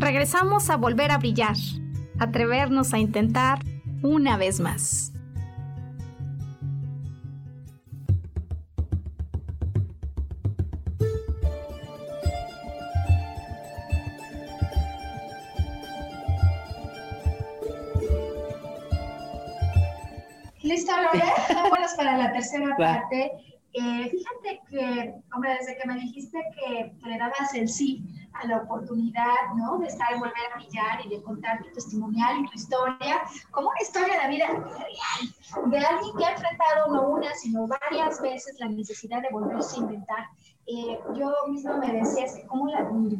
Regresamos a volver a brillar, atrevernos a intentar una vez más. ¿Listo, Lore? Vámonos para la tercera parte. Eh, fíjate que, hombre, desde que me dijiste que, que, le dabas el sí a la oportunidad, ¿no? De estar y volver a brillar y de contar tu testimonial y tu historia, como una historia de vida real, de alguien que ha enfrentado no una, sino varias veces la necesidad de volverse a inventar. Eh, yo mismo me decía, cómo la admiro,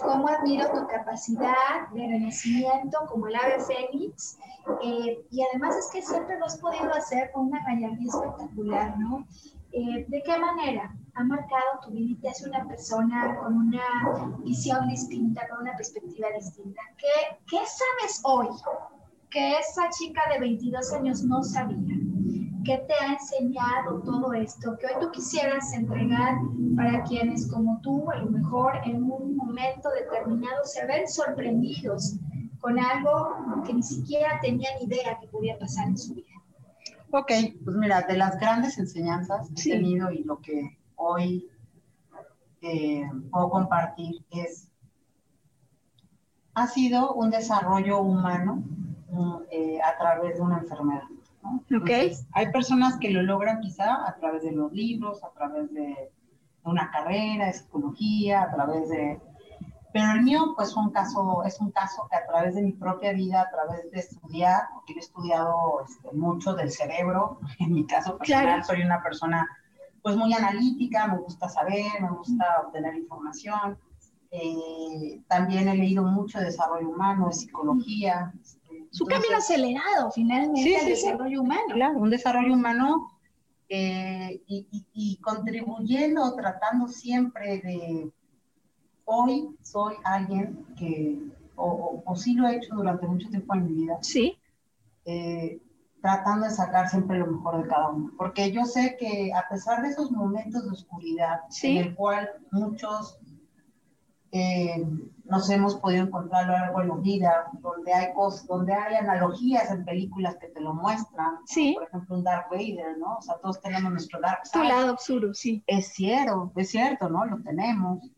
cómo admiro tu capacidad de renacimiento como el ave fénix, eh, y además es que siempre lo has podido hacer con una gallardía espectacular, ¿no? Eh, ¿De qué manera ha marcado tu vida y te hace una persona con una visión distinta, con una perspectiva distinta? ¿Qué, ¿Qué sabes hoy que esa chica de 22 años no sabía? ¿Qué te ha enseñado todo esto? Que hoy tú quisieras entregar para quienes como tú, a lo mejor en un momento determinado, se ven sorprendidos con algo que ni siquiera tenían idea que podía pasar en su vida. Ok, pues mira, de las grandes enseñanzas que he tenido y lo que hoy eh, puedo compartir es, ha sido un desarrollo humano eh, a través de una enfermedad. hay personas que lo logran quizá a través de los libros, a través de una carrera de psicología, a través de... Pero el mío, pues, un caso, es un caso que a través de mi propia vida, a través de estudiar, porque he estudiado este, mucho del cerebro, en mi caso personal, soy una persona, pues, muy analítica, me gusta saber, me gusta obtener información. Eh, también he leído mucho de desarrollo humano, de psicología. Este, Su camino acelerado, finalmente, sí, desarrollo humano. Claro, un desarrollo humano eh, y, contribuyendo, tratando siempre de, hoy soy alguien que, o, o, sí lo he hecho durante mucho tiempo en mi vida. Sí. Eh, tratando de sacar siempre lo mejor de cada uno, porque yo sé que a pesar de esos momentos de oscuridad, en el cual muchos eh, nos hemos podido encontrar a lo largo de la vida, donde hay cosas, donde hay analogías en películas que te lo muestran. Sí. Por ejemplo, un Dark Vader, ¿no? O sea, todos tenemos nuestro Dark Side. Tu lado oscuro, sí. Es cierto, es cierto, ¿no? Lo tenemos.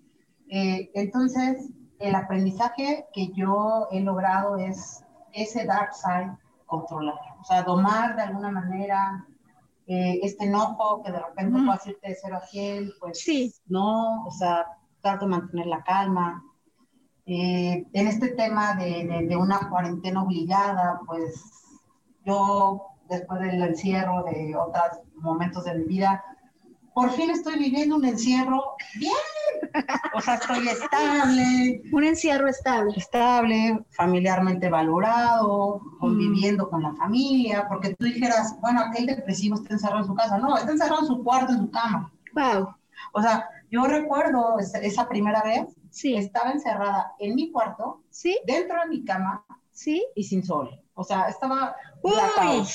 Eh, entonces, el aprendizaje que yo he logrado es ese Dark Side controlar, o sea, domar de alguna manera eh, este enojo que de repente puede hacerte de cero a cien, pues sí. no, o sea, trato de mantener la calma. Eh, en este tema de, de, una cuarentena obligada, pues yo, después del encierro de otros momentos de mi vida, por fin estoy viviendo un encierro bien. O sea, estoy estable. Un encierro estable. Estable, familiarmente valorado, conviviendo con la familia, porque tú dijeras, bueno, aquel depresivo está encerrado en su casa. No, está encerrado en su cuarto, en su cama. Wow. O sea, yo recuerdo esa primera vez, sí. estaba encerrada en mi cuarto, ¿Sí? dentro de mi cama, ¿Sí? y sin sol. O sea, estaba blackout.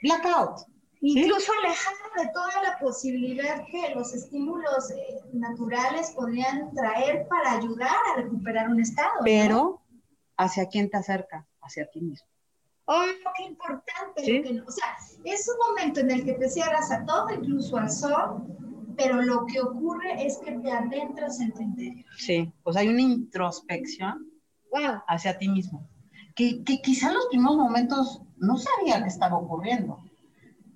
Blackout. Incluso alejada de toda la posibilidad que los estímulos eh, naturales podrían traer para ayudar a recuperar un estado. Pero, ¿hacia quién te acerca? Hacia ti mismo. Oh, qué importante. o sea, es un momento en el que te cierras a todo, incluso al sol, pero lo que ocurre es que te adentras en tu interior. Sí, pues hay una introspección wow. hacia ti mismo, que, que quizá en los primeros momentos no sabía que estaba ocurriendo.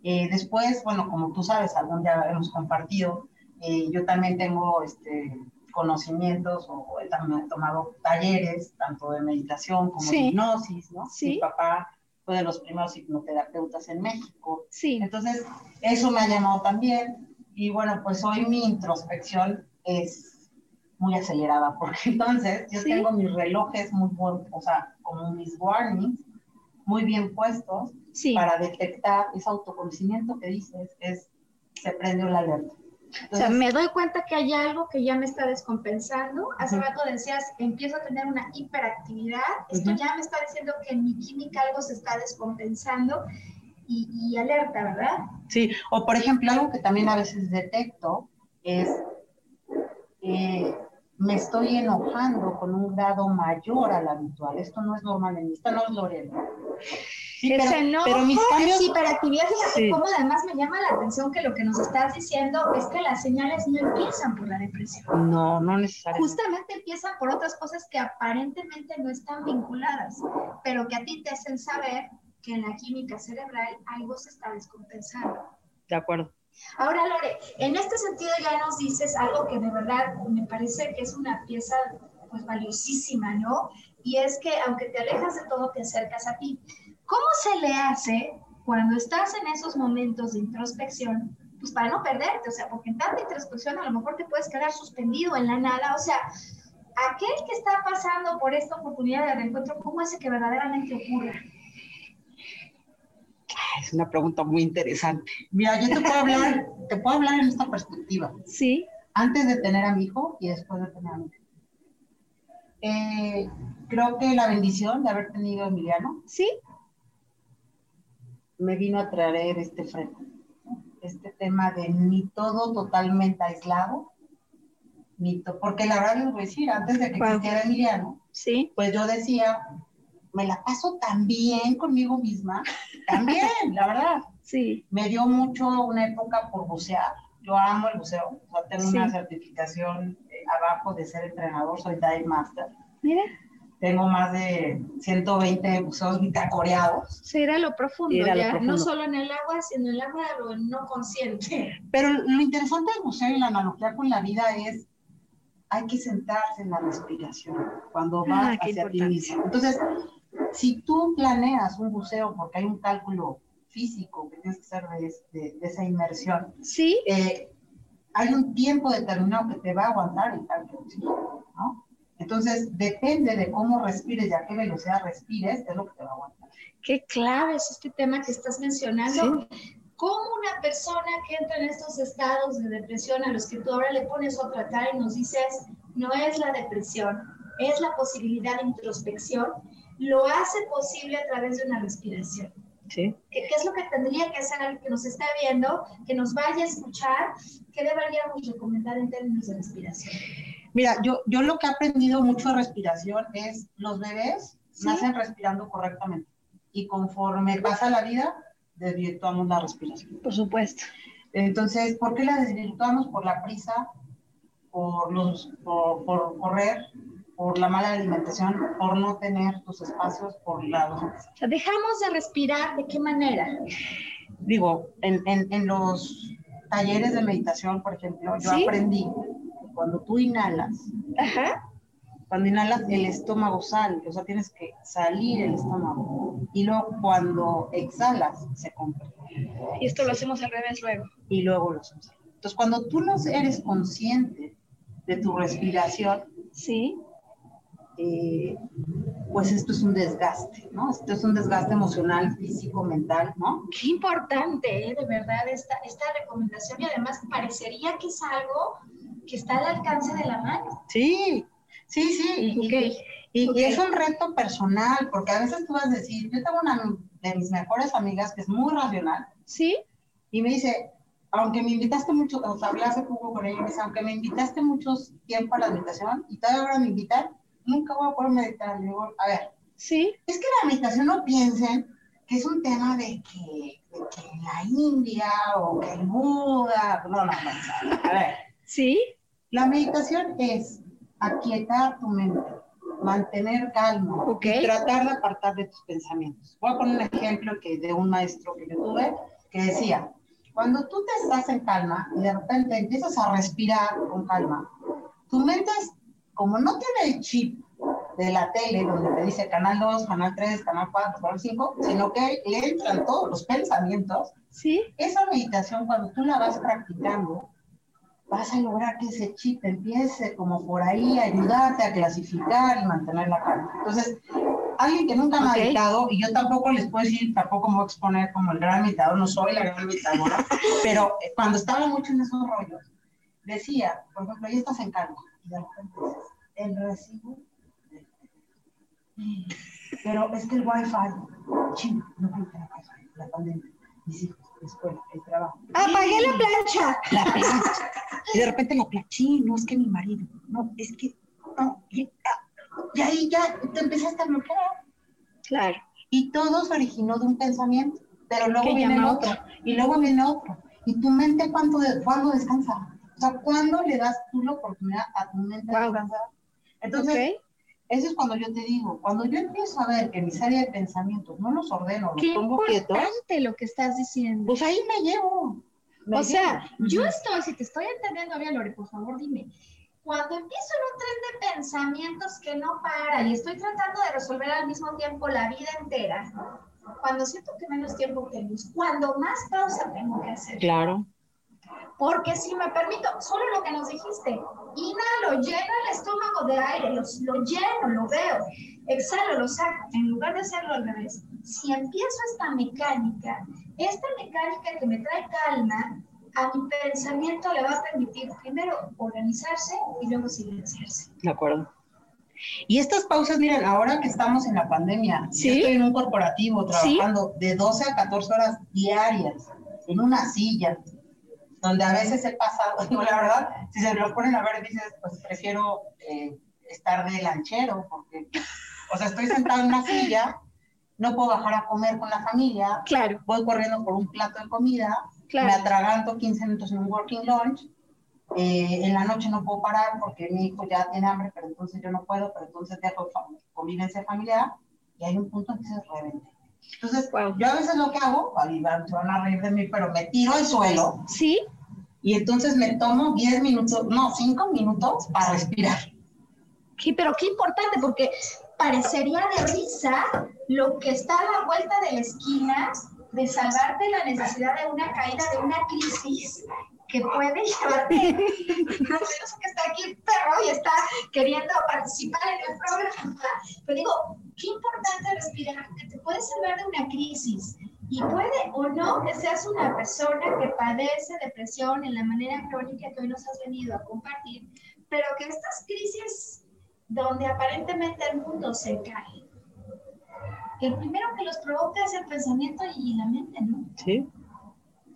Eh, después, bueno, como tú sabes, algún día hemos compartido, eh, yo también tengo este, conocimientos o he también tomado talleres, tanto de meditación como de hipnosis, ¿no? Sí. Mi papá fue de los primeros hipnoterapeutas en México. Sí. Entonces, eso me ha llamado también. Y bueno, pues hoy mi introspección es muy acelerada, porque entonces yo tengo mis relojes muy o sea, como mis warnings muy bien puestos para detectar ese autoconocimiento que dices, es, se prende la alerta. o sea, me doy cuenta que hay algo que ya me está descompensando. Hace rato decías, empiezo a tener una hiperactividad. Esto ya me está diciendo que en mi química algo se está descompensando y, alerta, ¿verdad? Sí, o por ejemplo, algo que también a veces detecto es, eh, me estoy enojando con un grado mayor al habitual. Esto no es normal en mí, esto no es Lorena. Sí, pero, pero, mis cambios... hiperactividad, fíjate cómo además me llama la atención que lo que nos estás diciendo es que las señales no empiezan por la depresión. No, no necesariamente. Justamente empiezan por otras cosas que aparentemente no están vinculadas, pero que a ti te hacen saber que en la química cerebral algo se está descompensando. De acuerdo. Ahora, Lore, en este sentido ya nos dices algo que de verdad me parece que es una pieza pues valiosísima, ¿no? Y es que aunque te alejas de todo, te acercas a ti. ¿Cómo se le hace cuando estás en esos momentos de introspección? Pues para no perderte, o sea, porque en tanta introspección a lo mejor te puedes quedar suspendido en la nada, o sea, aquel que está pasando por esta oportunidad de reencuentro, ¿cómo es que verdaderamente ocurre? Es una pregunta muy interesante. Mira, yo te puedo hablar, te puedo hablar en esta perspectiva. Sí. Antes de tener a mi hijo y después de tener a mi hijo. Eh, creo que la bendición de haber tenido a Emiliano. Sí. Me vino a traer este freno. Este tema de ni todo totalmente aislado, ni porque la verdad les voy a decir, antes de que existiera Emiliano, sí. pues yo decía, me la paso tan bien conmigo misma, también, la verdad. Sí. Me dio mucho una época por bucear. Yo amo el buceo. tengo una certificación eh, abajo de ser entrenador, soy dive master. Mira. tengo más de 120 buceos bitácoreados. Sí, era lo profundo, ya, no solo en el agua, sino en el agua de lo no consciente. Pero lo interesante del buceo y la analogía con la vida es, hay que sentarse en la respiración cuando vas ah, hacia ti mismo. Entonces, si tú planeas un buceo porque hay un cálculo físico que tienes que hacer de, esa inmersión, ¿Sí? Eh, hay un tiempo determinado que te va a aguantar el tanque ¿no? Entonces, depende de cómo respires y a qué velocidad respires, es lo que te va a aguantar. Qué clave es este tema que estás mencionando. ¿Cómo una persona que entra en estos estados de depresión a los que tú ahora le pones a tratar y nos dices, no es la depresión, es la posibilidad de introspección, lo hace posible a través de una respiración? Sí. ¿Qué, es lo que tendría que hacer alguien que nos está viendo, que nos vaya a escuchar? ¿Qué deberíamos recomendar en términos de respiración? Mira, yo, yo lo que he aprendido mucho de respiración es los bebés nacen respirando correctamente y conforme pasa la vida desvirtuamos la respiración. Por supuesto. Entonces, ¿por qué la desvirtuamos? Por la prisa, por, los, por, por correr, por la mala alimentación, por no tener tus espacios, por la... Dejamos de respirar, ¿de qué manera? Digo, en, en, en los talleres de meditación, por ejemplo, yo aprendí cuando tú inhalas, cuando inhalas el estómago sale, o sea, tienes que salir el estómago. Y luego cuando exhalas, se comprime. Y esto lo hacemos al revés luego. Y luego lo hacemos. Entonces, cuando tú no eres consciente de tu respiración, sí. Eh, pues esto es un desgaste, ¿no? Esto es un desgaste emocional, físico, mental, ¿no? Qué importante, ¿eh? de verdad, esta, esta recomendación y además parecería que es algo que está al alcance de la mano. Sí, sí, sí. Y, es un reto personal, porque a veces tú vas a decir, yo tengo una de mis mejores amigas que es muy racional. Sí. Y me dice, aunque me invitaste mucho, o sea, hablé hace poco con ella, me dice, aunque me invitaste mucho tiempo a la meditación y todavía ahora me invitan, nunca voy a poder meditar. Le digo, a ver, sí. Es que la meditación no piensen que es un tema de que, de que la India o que el Buda, no, no, no, a ver. Sí. La meditación es aquietar tu mente, mantener calma y tratar de apartar de tus pensamientos. Voy a poner un ejemplo que de un maestro que yo tuve que decía, cuando tú te estás en calma y de repente empiezas a respirar con calma, tu mente como no tiene el chip de la tele donde te dice canal 2, canal 3, canal 4, canal 5, sino que le entran todos los pensamientos. ¿Sí? Esa meditación cuando tú la vas practicando, vas a lograr que ese chip empiece como por ahí a ayudarte a clasificar y mantener la calma. Entonces, alguien que nunca me ha meditado, y yo tampoco les puedo decir, tampoco me voy a exponer como el gran meditador, no soy la gran meditadora, pero eh, cuando estaba mucho en esos rollos, decía, por ejemplo, ya estás en calma, el recibo, pero es que el wifi, chino, no puedo tener la pandemia, mis hijos escuela, el trabajo. Apagué la plancha. La plancha. Y de repente la plancha, no, es que mi marido, no, es que, no, y, ahí ya te empezaste a bloquear. Claro. Y todo se originó de un pensamiento, pero luego viene el otro, y luego viene otro. ¿Y tu mente cuándo, cuándo descansa? O sea, ¿cuándo le das tú la oportunidad a tu mente de descansar? Entonces, eso es cuando yo te digo, cuando yo empiezo a ver que mi serie de pensamientos no los ordeno, los pongo quietos. Qué lo que estás diciendo. Pues ahí me llevo. o sea, yo estoy, si te estoy entendiendo bien, Lore, por favor dime. Cuando empiezo en un tren de pensamientos que no para y estoy tratando de resolver al mismo tiempo la vida entera, cuando siento que menos tiempo tengo, cuando más pausa tengo que hacer. Claro. Porque si me permito, solo lo que nos dijiste, inhalo, lleno el estómago de aire, lo, lo lleno, lo veo, exhalo, lo saco, en lugar de hacerlo al revés. Si empiezo esta mecánica, esta mecánica que me trae calma, a mi pensamiento le va a permitir primero organizarse y luego silenciarse. De acuerdo. Y estas pausas, miren, ahora que estamos en la pandemia, ¿Sí? estoy en un corporativo trabajando de 12 a 14 horas diarias en una silla, donde a veces he pasado, digo, la verdad, si se lo ponen a ver, dices, pues prefiero eh, estar de lanchero, porque, o sea, estoy sentado en una silla, no puedo bajar a comer con la familia, claro. voy corriendo por un plato de comida, me atraganto 15 minutos en un working lunch, eh, en la noche no puedo parar porque mi hijo ya tiene hambre, pero entonces yo no puedo, pero entonces dejo convivencia familiar y hay un punto en que se revente. Entonces, yo a veces lo que hago, se van a reír de mí, pero me tiro al suelo. Sí. Y entonces me tomo 10 minutos, no, 5 minutos para respirar. Sí, pero qué importante, porque parecería de risa lo que está a la vuelta de la esquina de salvarte la necesidad de una caída, de una crisis que puede llevarte. no sé que está aquí el perro y está queriendo participar en el programa. Pero digo, qué importante respirar, que te puede salvar de una crisis. Y puede o no que seas una persona que padece depresión en la manera crónica que hoy nos has venido a compartir, pero que estas crisis donde aparentemente el mundo se cae, el primero que los provoca es el pensamiento y la mente, ¿no? Sí,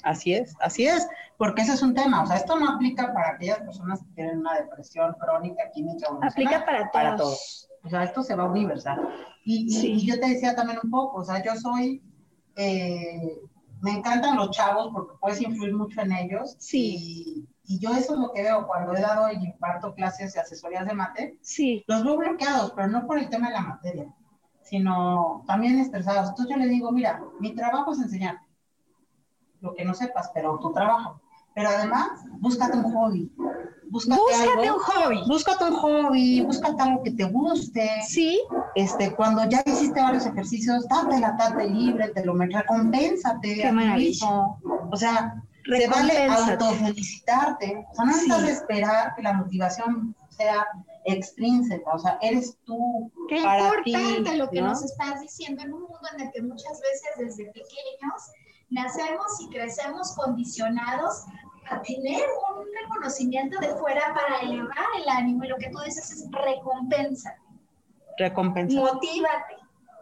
así es, así es, porque ese es un tema, o sea, esto no aplica para aquellas personas que tienen una depresión crónica, química o Aplica para todos. Para todos. O sea, esto se va universal. Y, y, yo te decía también un poco, o sea, yo soy, eh, me encantan los chavos porque puedes influir mucho en ellos. Sí. Y, y, yo eso es lo que veo cuando he dado y imparto clases de asesorías de mate. Sí. Los veo bloqueados, pero no por el tema de la materia sino también estresados. Entonces yo le digo, mira, mi trabajo es enseñar lo que no sepas, pero tu trabajo. Pero además, búscate un hobby. Búscate, un hobby. Búscate un hobby, búscate algo que te guste. Sí. Este, cuando ya hiciste varios ejercicios, date la tarde libre, te lo recompénsate. Qué maravilla. O sea, te vale autofelicitarte. O sea, no necesitas esperar que la motivación sea extrínseca, o sea, eres tú. Qué importante lo que nos estás diciendo en un mundo en el que muchas veces desde pequeños nacemos y crecemos condicionados a tener un reconocimiento de fuera para elevar el ánimo y lo que tú dices es recompensa. Recompensa. Motívate.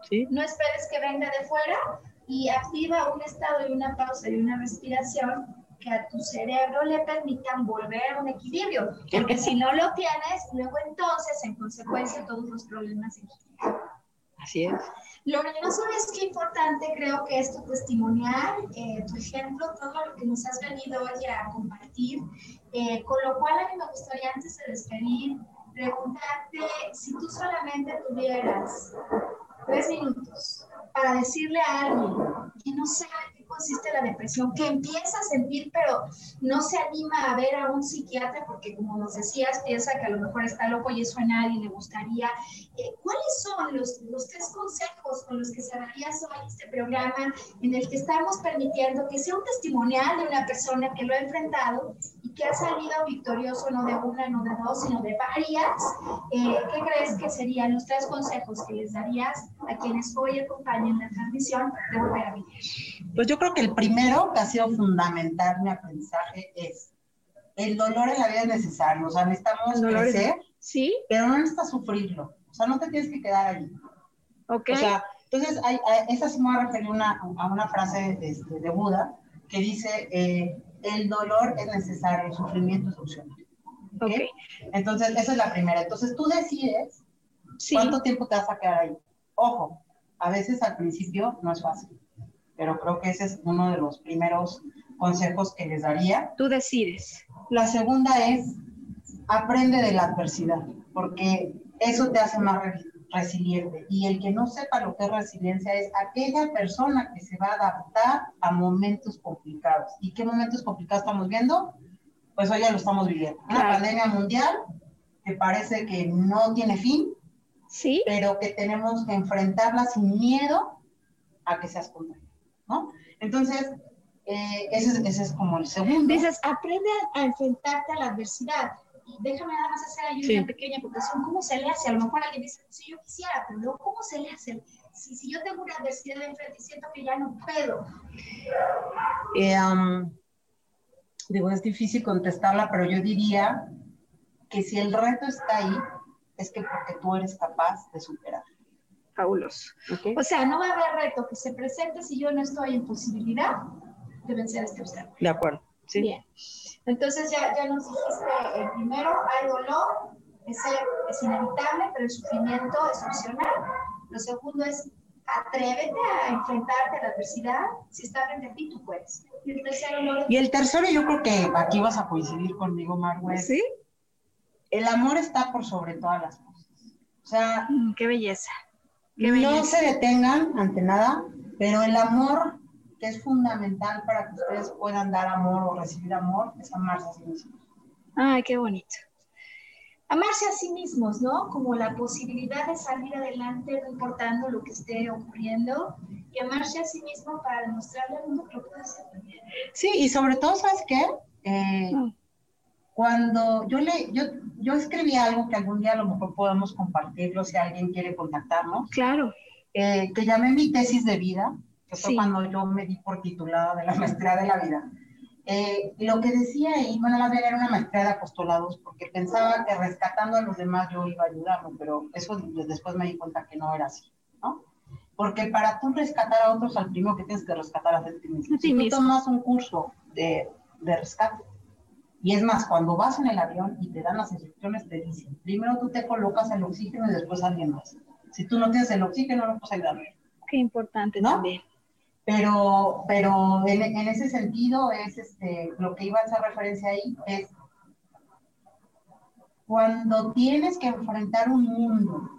¿Sí? No esperes que venga de fuera y activa un estado y una pausa y una respiración que a tu cerebro le permitan volver a un equilibrio. Porque si no lo tienes, luego entonces, en consecuencia, todos los problemas Así es. Lorena, ¿no sabes qué importante creo que es tu testimonial, eh, tu ejemplo, todo lo que nos has venido hoy a compartir? Eh, con lo cual a mí me gustaría antes de despedir, preguntarte si tú solamente tuvieras tres minutos para decirle a alguien que no sabe consiste la depresión, que empieza a sentir, pero no se anima a ver a un psiquiatra porque, como nos decías, piensa que a lo mejor está loco y eso a nadie le gustaría. Eh, ¿Cuáles son los, los tres consejos con los que cerrarías hoy este programa en el que estamos permitiendo que sea un testimonial de una persona que lo ha enfrentado y que ha salido victorioso no de una, no de dos, sino de varias? Eh, ¿Qué crees que serían los tres consejos que les darías a quienes hoy acompañan la transmisión de Volver a Vivir? Pues yo creo que el primero que ha sido fundamental mi aprendizaje es el dolor en la vida es necesario, o sea, necesitamos crecer, ¿Sí? pero no necesitas sufrirlo, o sea, no te tienes que quedar allí. Ok. O sea, entonces, hay, esta sí me voy a referir una, a una frase de, este, de Buda que dice, eh, el dolor es necesario, el sufrimiento es opcional. ¿Okay? Entonces, esa es la primera. Entonces, tú decides sí. cuánto tiempo te vas a quedar ahí. Ojo, a veces al principio no es fácil pero creo que ese es uno de los primeros consejos que les daría. Tú decides. La segunda es, aprende de la adversidad, porque eso te hace más resiliente. Y el que no sepa lo que es resiliencia es aquella persona que se va a adaptar a momentos complicados. ¿Y qué momentos complicados estamos viendo? Pues hoy ya lo estamos viviendo. Una pandemia mundial que parece que no tiene fin, ¿Sí? pero que tenemos que enfrentarla sin miedo a que seas contagiado. ¿No? Entonces, eh, ese, ese, es como el segundo. Dices, aprende a, enfrentarte a la adversidad. Y déjame nada más hacer ahí una sí. pequeña aportación. ¿Cómo se le hace? A lo mejor alguien dice, si yo quisiera, pero ¿cómo se le hace? Si, si yo tengo una adversidad enfrente y siento que ya no puedo. Eh, um, digo, es difícil contestarla, pero yo diría que si el reto está ahí, es que porque tú eres capaz de superar fabuloso. Okay. O sea, no va a haber reto que se presente si yo no estoy en posibilidad de vencer este obstáculo. De acuerdo. Sí. Bien. Entonces ya, ya nos dijiste, el primero, hay dolor, es, es inevitable, pero el sufrimiento es opcional. Lo segundo es Atrévete a enfrentarte a la adversidad. Si está frente a ti, tú puedes. Y el tercero, no Y el tercero, yo creo que aquí vas a coincidir conmigo, Margaret. ¿Sí? El amor está por sobre todas las cosas. O sea, Mm, qué belleza. Qué no se detengan ante nada, pero el amor que es fundamental para que ustedes puedan dar amor o recibir amor es amarse a sí mismos. Ay, qué bonito. Amarse a sí mismos, ¿no? Como la posibilidad de salir adelante, no importando lo que esté ocurriendo, y amarse a sí mismo para demostrarle al mundo que lo puede hacer también. Sí, y sobre todo, ¿sabes qué? Eh, Mm. Cuando yo le, yo, yo escribí algo que algún día a lo mejor podemos compartirlo si alguien quiere contactarnos, Claro. eh, que llamé mi tesis de vida, que fue Sí. cuando yo me di por titulada de la maestría de la vida. Eh, lo que decía ahí, bueno, la verdad era una maestría de apostolados, porque pensaba que rescatando a los demás yo iba a ayudarlo, pero eso después me di cuenta que no era así, ¿no? Porque para tú rescatar a otros, al primero que tienes que rescatar a ti mismo. Ti si tú mismo. tomas un curso de, de rescate, y es más, cuando vas en el avión y te dan las instrucciones, te dicen, primero tú te colocas el oxígeno y después alguien más. Si tú no tienes el oxígeno, no puedes ayudar. Qué importante ¿No? también. Pero, pero en, en ese sentido es este, lo que iba a hacer referencia ahí es cuando tienes que enfrentar un mundo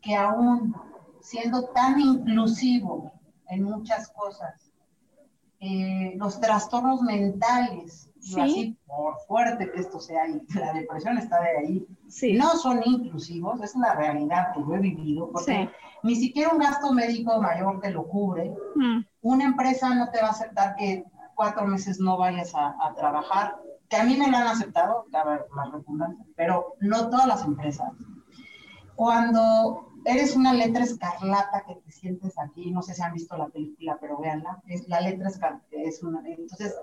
que aún siendo tan inclusivo en muchas cosas, eh, los trastornos mentales, Sí. así por fuerte que esto sea, y la depresión está de ahí, Sí. no son inclusivos, es una realidad que yo he vivido, porque Sí. ni siquiera un gasto médico mayor te lo cubre, Mm, una empresa no te va a aceptar que cuatro meses no vayas a, a trabajar, que a mí me lo han aceptado, la, la redundancia, pero no todas las empresas. Cuando eres una letra escarlata que te sientes aquí, no sé si han visto la película, pero véanla, es la letra escarlata, es una, entonces,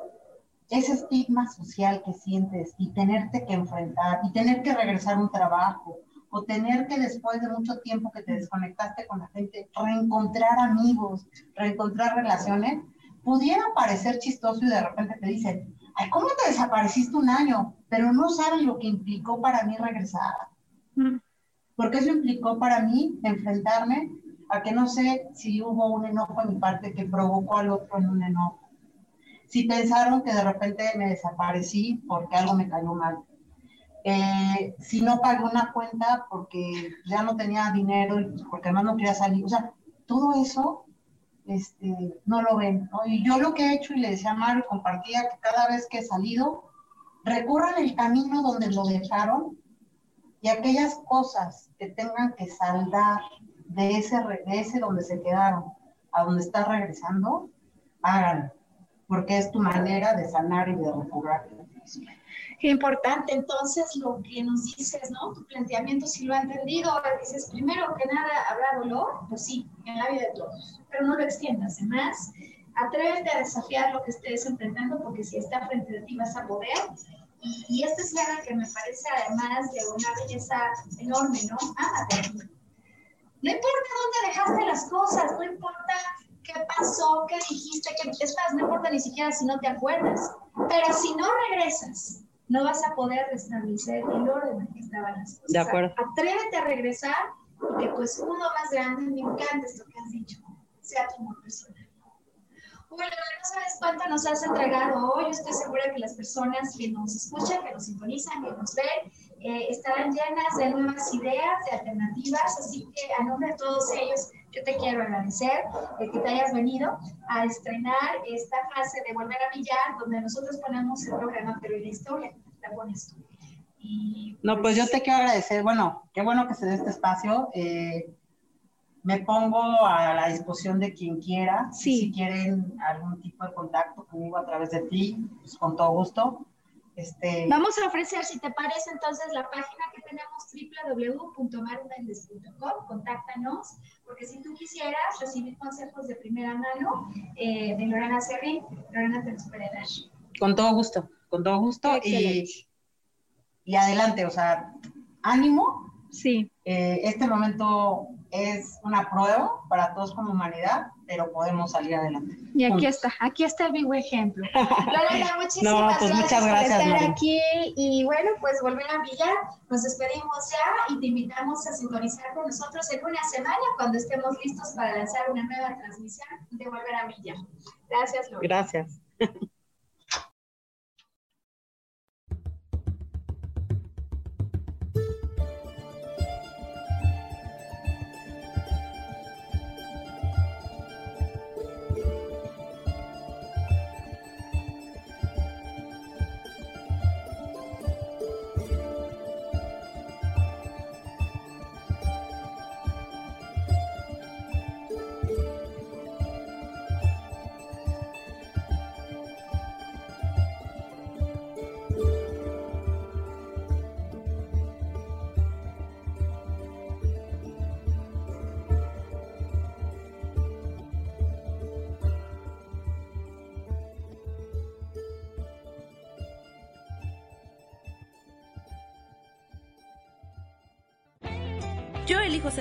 ese estigma social que sientes y tenerte que enfrentar y tener que regresar a un trabajo o tener que después de mucho tiempo que te desconectaste con la gente, reencontrar amigos, reencontrar relaciones, pudiera parecer chistoso y de repente te dicen, ay, ¿cómo te desapareciste un año? Pero no saben lo que implicó para mí regresar. mm, Porque eso implicó para mí enfrentarme a que no sé si hubo un enojo en mi parte que provocó al otro en un enojo. Si pensaron que de repente me desaparecí porque algo me cayó mal. Eh, si no pagué una cuenta porque ya no tenía dinero y porque además no quería salir. O sea, todo eso este, no lo ven. Y yo lo que he hecho, y le decía a Mario, compartía que cada vez que he salido, recorran el camino donde lo dejaron y aquellas cosas que tengan que saldar de ese, de ese donde se quedaron a donde estás regresando, háganlo, porque es tu manera de sanar y de recobrar. Qué importante entonces lo que nos dices, ¿no? Tu planteamiento, si lo ha entendido, dices, primero que nada, ¿habrá dolor? Pues sí, en la vida de todos, pero no lo extiendas. Además, atrévete a desafiar lo que estés enfrentando, porque si está frente a ti vas a poder. Y, y esta es algo que me parece además de una belleza enorme, ¿no? Ámate. No importa dónde dejaste las cosas, no importa qué pasó, qué dijiste, qué es más, no importa ni siquiera si no te acuerdas. Pero si no regresas, no vas a poder restablecer el orden en que estaban las cosas. De acuerdo. Atrévete a regresar y que tu escudo más grande, me encanta esto que has dicho, sea tu amor personal. Bueno, no sabes cuánto nos has entregado hoy. Estoy segura que las personas que nos escuchan, que nos sintonizan, que nos ven, eh, estarán llenas de nuevas ideas, de alternativas. Así que a nombre de todos ellos, yo te quiero agradecer de que te hayas venido a estrenar esta fase de Volver a Millar, donde nosotros ponemos el programa, pero la historia la pones tú. Y, No, pues yo te quiero agradecer, bueno, qué bueno que se dé este espacio. eh, me pongo a la disposición de quien quiera. Sí. Si quieren algún tipo de contacto conmigo a través de ti, pues con todo gusto. Este, Vamos a ofrecer, si te parece, entonces la página que tenemos www.marumendes.com, contáctanos, porque si tú quisieras recibir consejos de primera mano eh, de Lorena Serrín, Lorena te los puede dar. con todo gusto, con todo gusto. Y, y adelante, o sea, ánimo. Sí, Eh, este momento es una prueba para todos como humanidad pero podemos salir adelante. Y aquí está, aquí está el vivo ejemplo. Lorena, muchísimas pues gracias, muchas gracias, por estar aquí y bueno, pues volver a brillar. Nos despedimos ya y te invitamos a sintonizar con nosotros en una semana cuando estemos listos para lanzar una nueva transmisión de Volver a Brillar. Gracias, Lorena. Gracias.